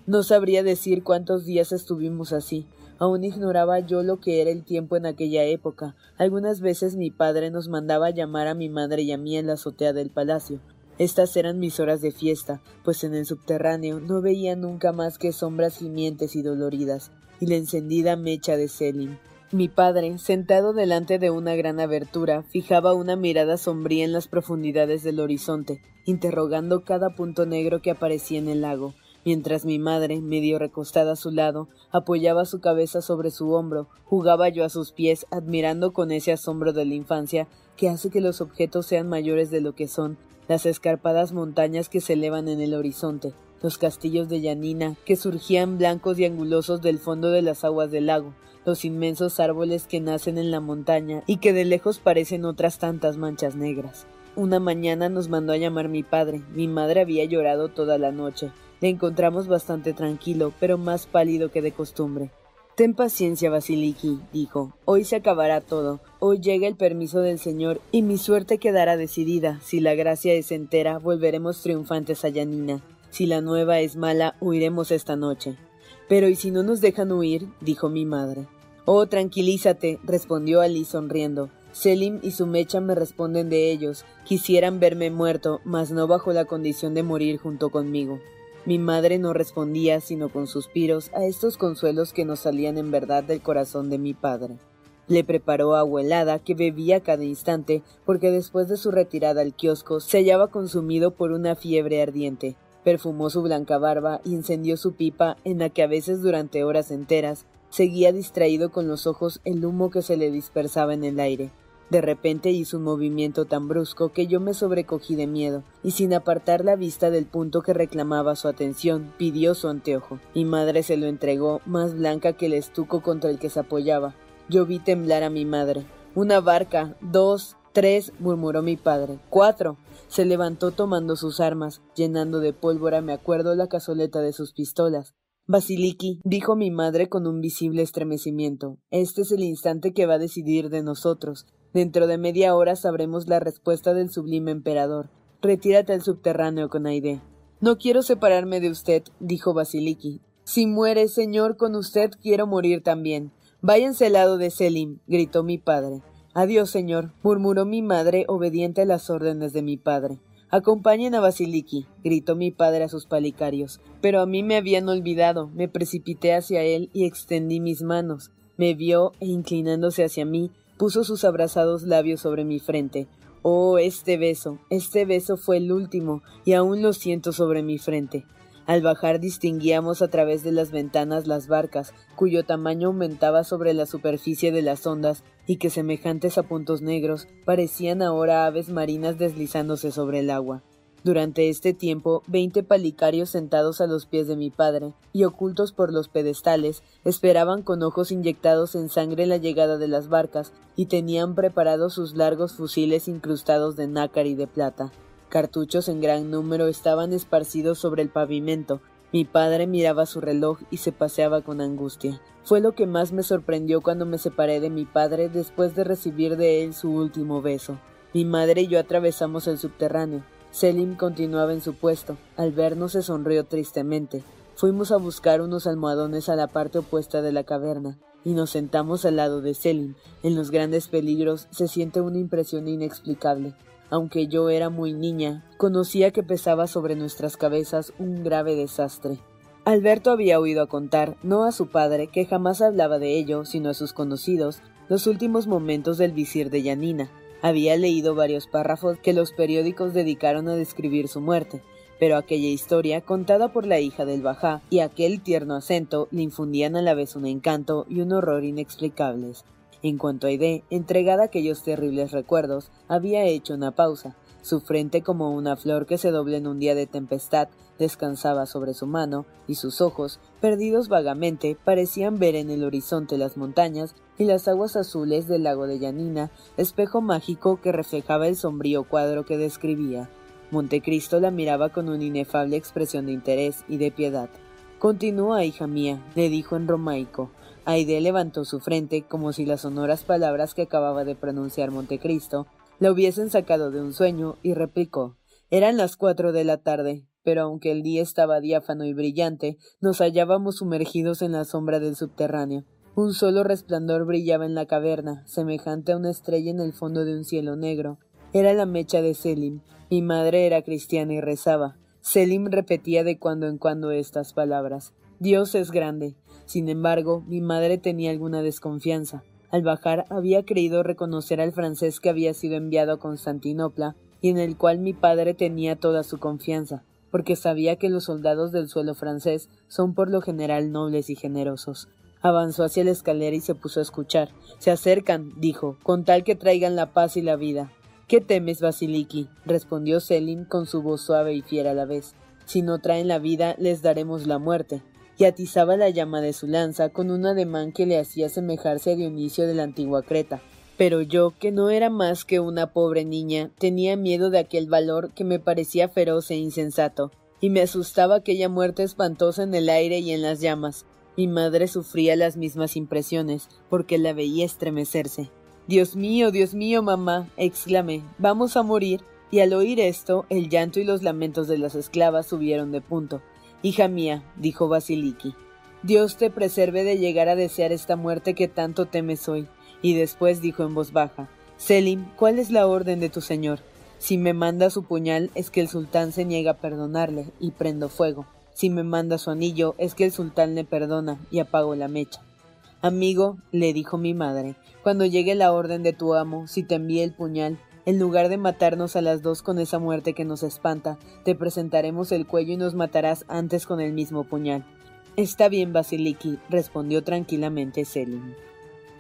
No sabría decir cuántos días estuvimos así. Aún ignoraba yo lo que era el tiempo en aquella época. Algunas veces mi padre nos mandaba llamar a mi madre y a mí en la azotea del palacio. Estas eran mis horas de fiesta, pues en el subterráneo no veía nunca más que sombras gimientes y doloridas, y la encendida mecha de Selim. Mi padre, sentado delante de una gran abertura, fijaba una mirada sombría en las profundidades del horizonte, interrogando cada punto negro que aparecía en el lago, mientras mi madre, medio recostada a su lado, apoyaba su cabeza sobre su hombro, jugaba yo a sus pies, admirando con ese asombro de la infancia que hace que los objetos sean mayores de lo que son las escarpadas montañas que se elevan en el horizonte, los castillos de Yanina, que surgían blancos y angulosos del fondo de las aguas del lago, los inmensos árboles que nacen en la montaña y que de lejos parecen otras tantas manchas negras. Una mañana nos mandó a llamar mi padre. Mi madre había llorado toda la noche. Le encontramos bastante tranquilo, pero más pálido que de costumbre. Ten paciencia, Basiliki, dijo. Hoy se acabará todo. Hoy llega el permiso del Señor y mi suerte quedará decidida. Si la gracia es entera, volveremos triunfantes a Yanina. Si la nueva es mala, huiremos esta noche. Pero ¿y si no nos dejan huir? dijo mi madre. Oh, tranquilízate, respondió Ali sonriendo. Selim y su mecha me responden de ellos. Quisieran verme muerto, mas no bajo la condición de morir junto conmigo. Mi madre no respondía sino con suspiros a estos consuelos que nos salían en verdad del corazón de mi padre. Le preparó agua helada que bebía cada instante porque después de su retirada al kiosco se hallaba consumido por una fiebre ardiente. Perfumó su blanca barba y encendió su pipa en la que a veces durante horas enteras seguía distraído con los ojos el humo que se le dispersaba en el aire. De repente hizo un movimiento tan brusco que yo me sobrecogí de miedo, y sin apartar la vista del punto que reclamaba su atención, pidió su anteojo. Mi madre se lo entregó, más blanca que el estuco contra el que se apoyaba. Yo vi temblar a mi madre. Una barca, dos, tres, murmuró mi padre. Cuatro. Se levantó tomando sus armas, llenando de pólvora, me acuerdo, la cazoleta de sus pistolas. Basiliki, dijo mi madre con un visible estremecimiento, este es el instante que va a decidir de nosotros. Dentro de media hora sabremos la respuesta del sublime emperador. Retírate al subterráneo con Aide. No quiero separarme de usted, dijo Basiliki. Si muere, señor, con usted quiero morir también. Váyanse al lado de Selim, gritó mi padre. Adiós, señor, murmuró mi madre, obediente a las órdenes de mi padre. Acompañen a Basiliki, gritó mi padre a sus palicarios. Pero a mí me habían olvidado. Me precipité hacia él y extendí mis manos. Me vio e inclinándose hacia mí, puso sus abrazados labios sobre mi frente. Oh, este beso, este beso fue el último, y aún lo siento sobre mi frente. Al bajar distinguíamos a través de las ventanas las barcas, cuyo tamaño aumentaba sobre la superficie de las ondas y que, semejantes a puntos negros, parecían ahora aves marinas deslizándose sobre el agua. Durante este tiempo, veinte palicarios sentados a los pies de mi padre, y ocultos por los pedestales, esperaban con ojos inyectados en sangre la llegada de las barcas, y tenían preparados sus largos fusiles incrustados de nácar y de plata. Cartuchos en gran número estaban esparcidos sobre el pavimento. Mi padre miraba su reloj y se paseaba con angustia. Fue lo que más me sorprendió cuando me separé de mi padre después de recibir de él su último beso. Mi madre y yo atravesamos el subterráneo. Selim continuaba en su puesto. Al vernos se sonrió tristemente. Fuimos a buscar unos almohadones a la parte opuesta de la caverna y nos sentamos al lado de Selim. En los grandes peligros se siente una impresión inexplicable. Aunque yo era muy niña, conocía que pesaba sobre nuestras cabezas un grave desastre. Alberto había oído a contar, no a su padre, que jamás hablaba de ello, sino a sus conocidos, los últimos momentos del visir de Yanina, había leído varios párrafos que los periódicos dedicaron a describir su muerte, pero aquella historia, contada por la hija del Bajá, y aquel tierno acento le infundían a la vez un encanto y un horror inexplicables. En cuanto a Aide, entregada a aquellos terribles recuerdos, había hecho una pausa. Su frente, como una flor que se dobla en un día de tempestad, descansaba sobre su mano, y sus ojos, perdidos vagamente, parecían ver en el horizonte las montañas y las aguas azules del lago de Yanina, espejo mágico que reflejaba el sombrío cuadro que describía. Montecristo la miraba con una inefable expresión de interés y de piedad. Continúa, hija mía, le dijo en romaico. Aide levantó su frente como si las sonoras palabras que acababa de pronunciar Montecristo la hubiesen sacado de un sueño y replicó Eran las cuatro de la tarde, pero aunque el día estaba diáfano y brillante, nos hallábamos sumergidos en la sombra del subterráneo. Un solo resplandor brillaba en la caverna, semejante a una estrella en el fondo de un cielo negro. Era la mecha de Selim. Mi madre era cristiana y rezaba. Selim repetía de cuando en cuando estas palabras. Dios es grande. Sin embargo, mi madre tenía alguna desconfianza. Al bajar había creído reconocer al francés que había sido enviado a Constantinopla y en el cual mi padre tenía toda su confianza, porque sabía que los soldados del suelo francés son por lo general nobles y generosos. Avanzó hacia la escalera y se puso a escuchar. Se acercan, dijo, con tal que traigan la paz y la vida. ¿Qué temes, Basiliki? respondió Selim con su voz suave y fiera a la vez. Si no traen la vida, les daremos la muerte y atizaba la llama de su lanza con un ademán que le hacía asemejarse a Dionisio de la antigua Creta. Pero yo, que no era más que una pobre niña, tenía miedo de aquel valor que me parecía feroz e insensato, y me asustaba aquella muerte espantosa en el aire y en las llamas. Mi madre sufría las mismas impresiones, porque la veía estremecerse. Dios mío, Dios mío, mamá, exclamé, vamos a morir. Y al oír esto, el llanto y los lamentos de las esclavas subieron de punto. Hija mía, dijo Basiliki, Dios te preserve de llegar a desear esta muerte que tanto temes hoy. Y después dijo en voz baja, Selim, ¿cuál es la orden de tu señor? Si me manda su puñal es que el sultán se niega a perdonarle y prendo fuego. Si me manda su anillo es que el sultán le perdona y apago la mecha. Amigo, le dijo mi madre, cuando llegue la orden de tu amo, si te envíe el puñal, en lugar de matarnos a las dos con esa muerte que nos espanta, te presentaremos el cuello y nos matarás antes con el mismo puñal. Está bien, Basiliki, respondió tranquilamente Selim.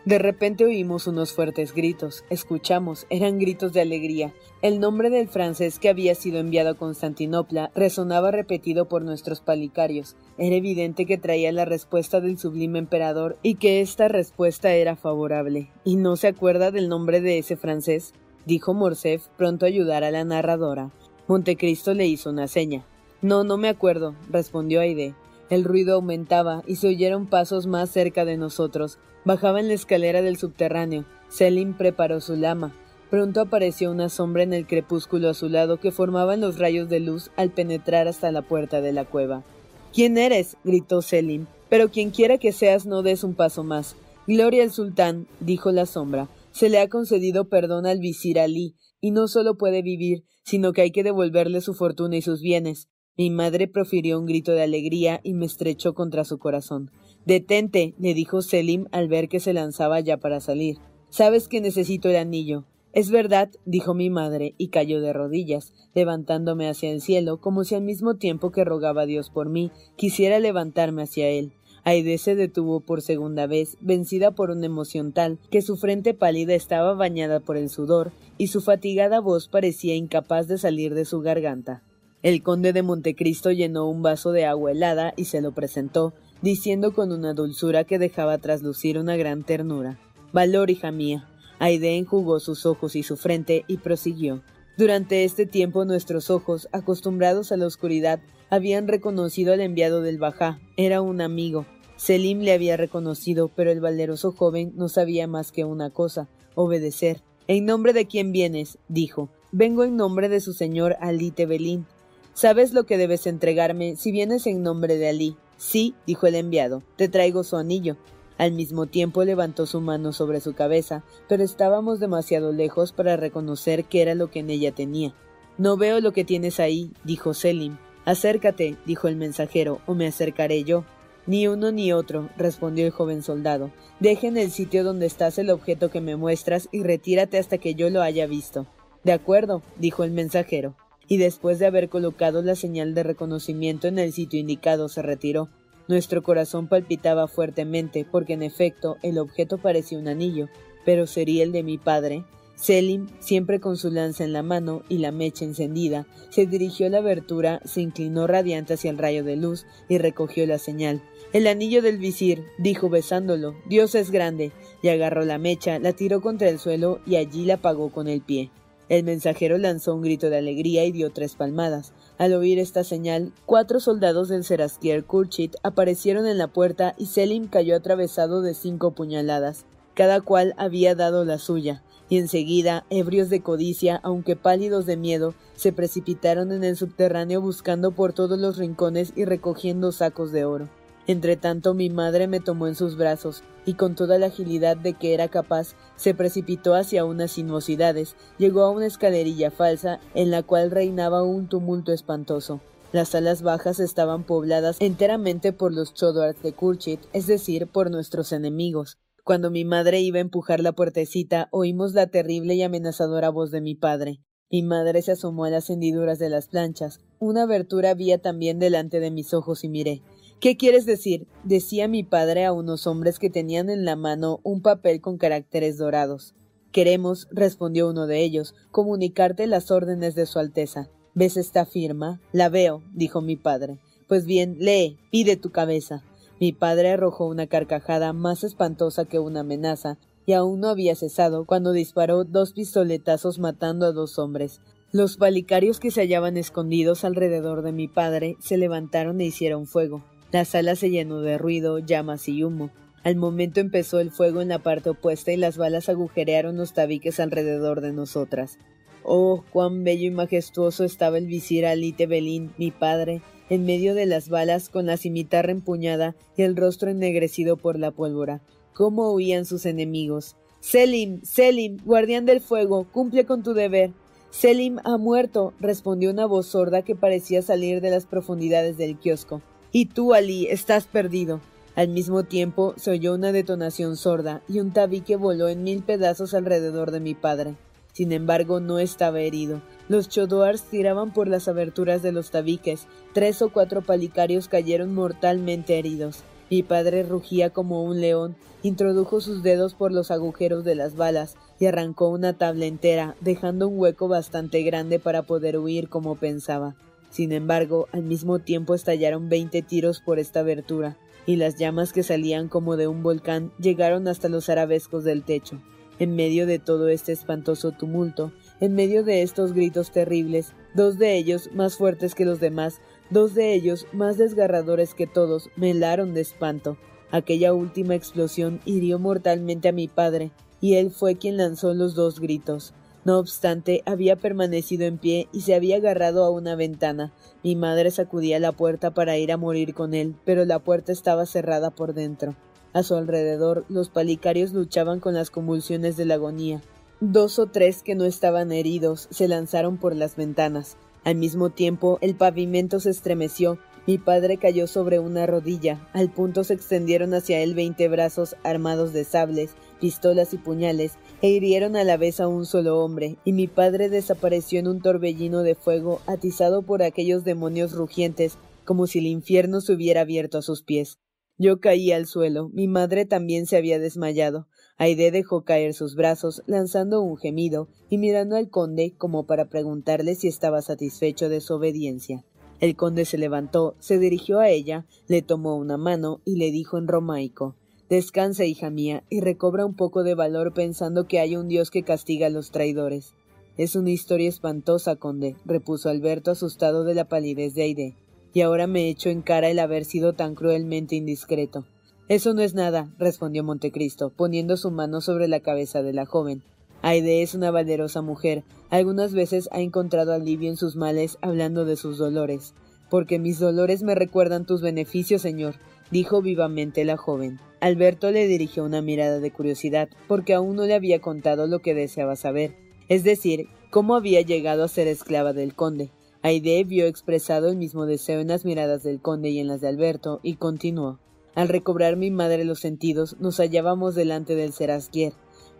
De repente oímos unos fuertes gritos. Escuchamos, eran gritos de alegría. El nombre del francés que había sido enviado a Constantinopla resonaba repetido por nuestros palicarios. Era evidente que traía la respuesta del sublime emperador y que esta respuesta era favorable. ¿Y no se acuerda del nombre de ese francés? dijo Morcerf, pronto a ayudar a la narradora. Montecristo le hizo una seña. No, no me acuerdo, respondió Aide. El ruido aumentaba y se oyeron pasos más cerca de nosotros. Bajaba en la escalera del subterráneo. Selim preparó su lama. Pronto apareció una sombra en el crepúsculo azulado que formaban los rayos de luz al penetrar hasta la puerta de la cueva. ¿Quién eres? gritó Selim. Pero quien quiera que seas no des un paso más. Gloria al sultán, dijo la sombra. Se le ha concedido perdón al visir Ali, y no solo puede vivir, sino que hay que devolverle su fortuna y sus bienes. Mi madre profirió un grito de alegría y me estrechó contra su corazón. Detente, le dijo Selim al ver que se lanzaba ya para salir. Sabes que necesito el anillo. Es verdad, dijo mi madre, y cayó de rodillas, levantándome hacia el cielo, como si al mismo tiempo que rogaba a Dios por mí, quisiera levantarme hacia él. Aide se detuvo por segunda vez, vencida por una emoción tal que su frente pálida estaba bañada por el sudor y su fatigada voz parecía incapaz de salir de su garganta. El conde de Montecristo llenó un vaso de agua helada y se lo presentó, diciendo con una dulzura que dejaba traslucir una gran ternura. Valor, hija mía. Aide enjugó sus ojos y su frente y prosiguió. Durante este tiempo nuestros ojos, acostumbrados a la oscuridad, habían reconocido al enviado del Bajá. Era un amigo. Selim le había reconocido, pero el valeroso joven no sabía más que una cosa, obedecer. En nombre de quién vienes, dijo. Vengo en nombre de su señor Ali Tebelín. Sabes lo que debes entregarme si vienes en nombre de Ali. Sí, dijo el enviado, te traigo su anillo. Al mismo tiempo levantó su mano sobre su cabeza, pero estábamos demasiado lejos para reconocer qué era lo que en ella tenía. No veo lo que tienes ahí, dijo Selim. Acércate, dijo el mensajero, o me acercaré yo. Ni uno ni otro, respondió el joven soldado. Deja en el sitio donde estás el objeto que me muestras y retírate hasta que yo lo haya visto. De acuerdo, dijo el mensajero, y después de haber colocado la señal de reconocimiento en el sitio indicado se retiró. Nuestro corazón palpitaba fuertemente porque en efecto el objeto parecía un anillo, pero sería el de mi padre. Selim, siempre con su lanza en la mano y la mecha encendida, se dirigió a la abertura, se inclinó radiante hacia el rayo de luz y recogió la señal. El anillo del visir, dijo besándolo, Dios es grande, y agarró la mecha, la tiró contra el suelo y allí la apagó con el pie. El mensajero lanzó un grito de alegría y dio tres palmadas. Al oír esta señal, cuatro soldados del Seraskier Kurchit aparecieron en la puerta y Selim cayó atravesado de cinco puñaladas. Cada cual había dado la suya, y enseguida, ebrios de codicia, aunque pálidos de miedo, se precipitaron en el subterráneo buscando por todos los rincones y recogiendo sacos de oro. Entretanto mi madre me tomó en sus brazos, y con toda la agilidad de que era capaz, se precipitó hacia unas sinuosidades, llegó a una escalerilla falsa, en la cual reinaba un tumulto espantoso. Las salas bajas estaban pobladas enteramente por los Chodwards de Kurchit, es decir, por nuestros enemigos. Cuando mi madre iba a empujar la puertecita, oímos la terrible y amenazadora voz de mi padre. Mi madre se asomó a las hendiduras de las planchas. Una abertura había también delante de mis ojos y miré. ¿Qué quieres decir? decía mi padre a unos hombres que tenían en la mano un papel con caracteres dorados. Queremos, respondió uno de ellos, comunicarte las órdenes de Su Alteza. ¿Ves esta firma? La veo, dijo mi padre. Pues bien, lee, pide tu cabeza. Mi padre arrojó una carcajada más espantosa que una amenaza, y aún no había cesado cuando disparó dos pistoletazos matando a dos hombres. Los palicarios que se hallaban escondidos alrededor de mi padre se levantaron e hicieron fuego. La sala se llenó de ruido, llamas y humo. Al momento empezó el fuego en la parte opuesta y las balas agujerearon los tabiques alrededor de nosotras. Oh, cuán bello y majestuoso estaba el visir Ali Tebelín, mi padre, en medio de las balas, con la cimitarra empuñada y el rostro ennegrecido por la pólvora. Cómo huían sus enemigos. Selim, Selim, guardián del fuego, cumple con tu deber. Selim ha muerto, respondió una voz sorda que parecía salir de las profundidades del kiosco. Y tú, Ali, estás perdido. Al mismo tiempo se oyó una detonación sorda y un tabique voló en mil pedazos alrededor de mi padre. Sin embargo, no estaba herido. Los chodoars tiraban por las aberturas de los tabiques. Tres o cuatro palicarios cayeron mortalmente heridos. Mi padre rugía como un león, introdujo sus dedos por los agujeros de las balas y arrancó una tabla entera, dejando un hueco bastante grande para poder huir como pensaba. Sin embargo, al mismo tiempo estallaron veinte tiros por esta abertura, y las llamas que salían como de un volcán llegaron hasta los arabescos del techo. En medio de todo este espantoso tumulto, en medio de estos gritos terribles, dos de ellos más fuertes que los demás, dos de ellos más desgarradores que todos, me helaron de espanto. Aquella última explosión hirió mortalmente a mi padre, y él fue quien lanzó los dos gritos. No obstante, había permanecido en pie y se había agarrado a una ventana. Mi madre sacudía la puerta para ir a morir con él, pero la puerta estaba cerrada por dentro. A su alrededor, los palicarios luchaban con las convulsiones de la agonía. Dos o tres que no estaban heridos se lanzaron por las ventanas. Al mismo tiempo, el pavimento se estremeció. Mi padre cayó sobre una rodilla. Al punto se extendieron hacia él veinte brazos armados de sables, pistolas y puñales, e hirieron a la vez a un solo hombre, y mi padre desapareció en un torbellino de fuego atizado por aquellos demonios rugientes, como si el infierno se hubiera abierto a sus pies. Yo caí al suelo, mi madre también se había desmayado. Aide dejó caer sus brazos, lanzando un gemido, y mirando al conde como para preguntarle si estaba satisfecho de su obediencia. El conde se levantó, se dirigió a ella, le tomó una mano y le dijo en romaico Descansa, hija mía, y recobra un poco de valor pensando que hay un Dios que castiga a los traidores. Es una historia espantosa, conde, repuso Alberto asustado de la palidez de Aide, y ahora me echo en cara el haber sido tan cruelmente indiscreto. Eso no es nada, respondió Montecristo, poniendo su mano sobre la cabeza de la joven. Aide es una valerosa mujer. Algunas veces ha encontrado alivio en sus males hablando de sus dolores. Porque mis dolores me recuerdan tus beneficios, señor, dijo vivamente la joven. Alberto le dirigió una mirada de curiosidad, porque aún no le había contado lo que deseaba saber, es decir, cómo había llegado a ser esclava del conde. Aide vio expresado el mismo deseo en las miradas del conde y en las de Alberto, y continuó. Al recobrar mi madre los sentidos, nos hallábamos delante del Serasquier.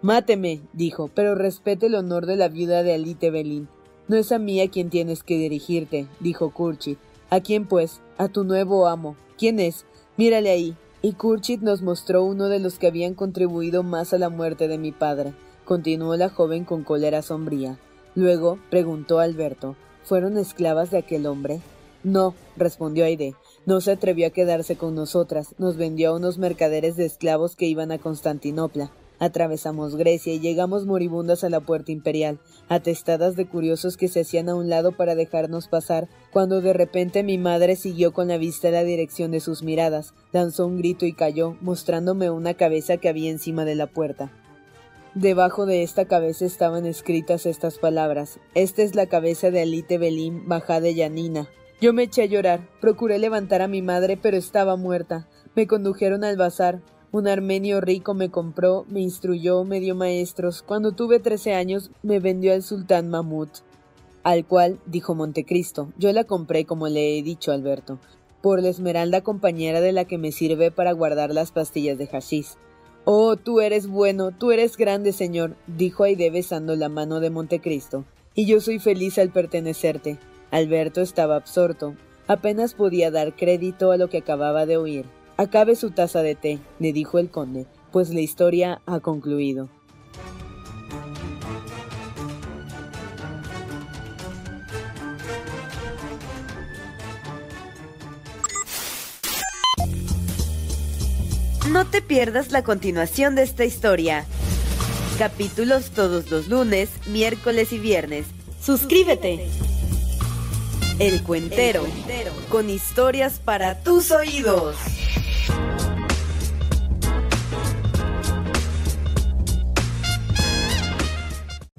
Máteme, dijo, pero respete el honor de la viuda de Alite Belín. No es a mí a quien tienes que dirigirte, dijo Curchi. ¿A quién, pues? A tu nuevo amo. ¿Quién es? Mírale ahí. Y Kurchit nos mostró uno de los que habían contribuido más a la muerte de mi padre, continuó la joven con cólera sombría. Luego preguntó Alberto, ¿fueron esclavas de aquel hombre? No, respondió Aide. No se atrevió a quedarse con nosotras, nos vendió a unos mercaderes de esclavos que iban a Constantinopla. Atravesamos Grecia y llegamos moribundas a la puerta imperial, atestadas de curiosos que se hacían a un lado para dejarnos pasar, cuando de repente mi madre siguió con la vista la dirección de sus miradas, lanzó un grito y cayó, mostrándome una cabeza que había encima de la puerta. Debajo de esta cabeza estaban escritas estas palabras. Esta es la cabeza de Alite Belim, Bajá de Yanina. Yo me eché a llorar. Procuré levantar a mi madre, pero estaba muerta. Me condujeron al bazar. Un armenio rico me compró, me instruyó, me dio maestros. Cuando tuve trece años, me vendió al sultán Mahmud. Al cual, dijo Montecristo, yo la compré como le he dicho Alberto, por la esmeralda compañera de la que me sirve para guardar las pastillas de hashish. Oh, tú eres bueno, tú eres grande, señor, dijo Aide besando la mano de Montecristo, y yo soy feliz al pertenecerte. Alberto estaba absorto, apenas podía dar crédito a lo que acababa de oír. Acabe su taza de té, le dijo el conde, pues la historia ha concluido. No te pierdas la continuación de esta historia. Capítulos todos los lunes, miércoles y viernes. Suscríbete. El Cuentero, con historias para tus oídos. Thank you.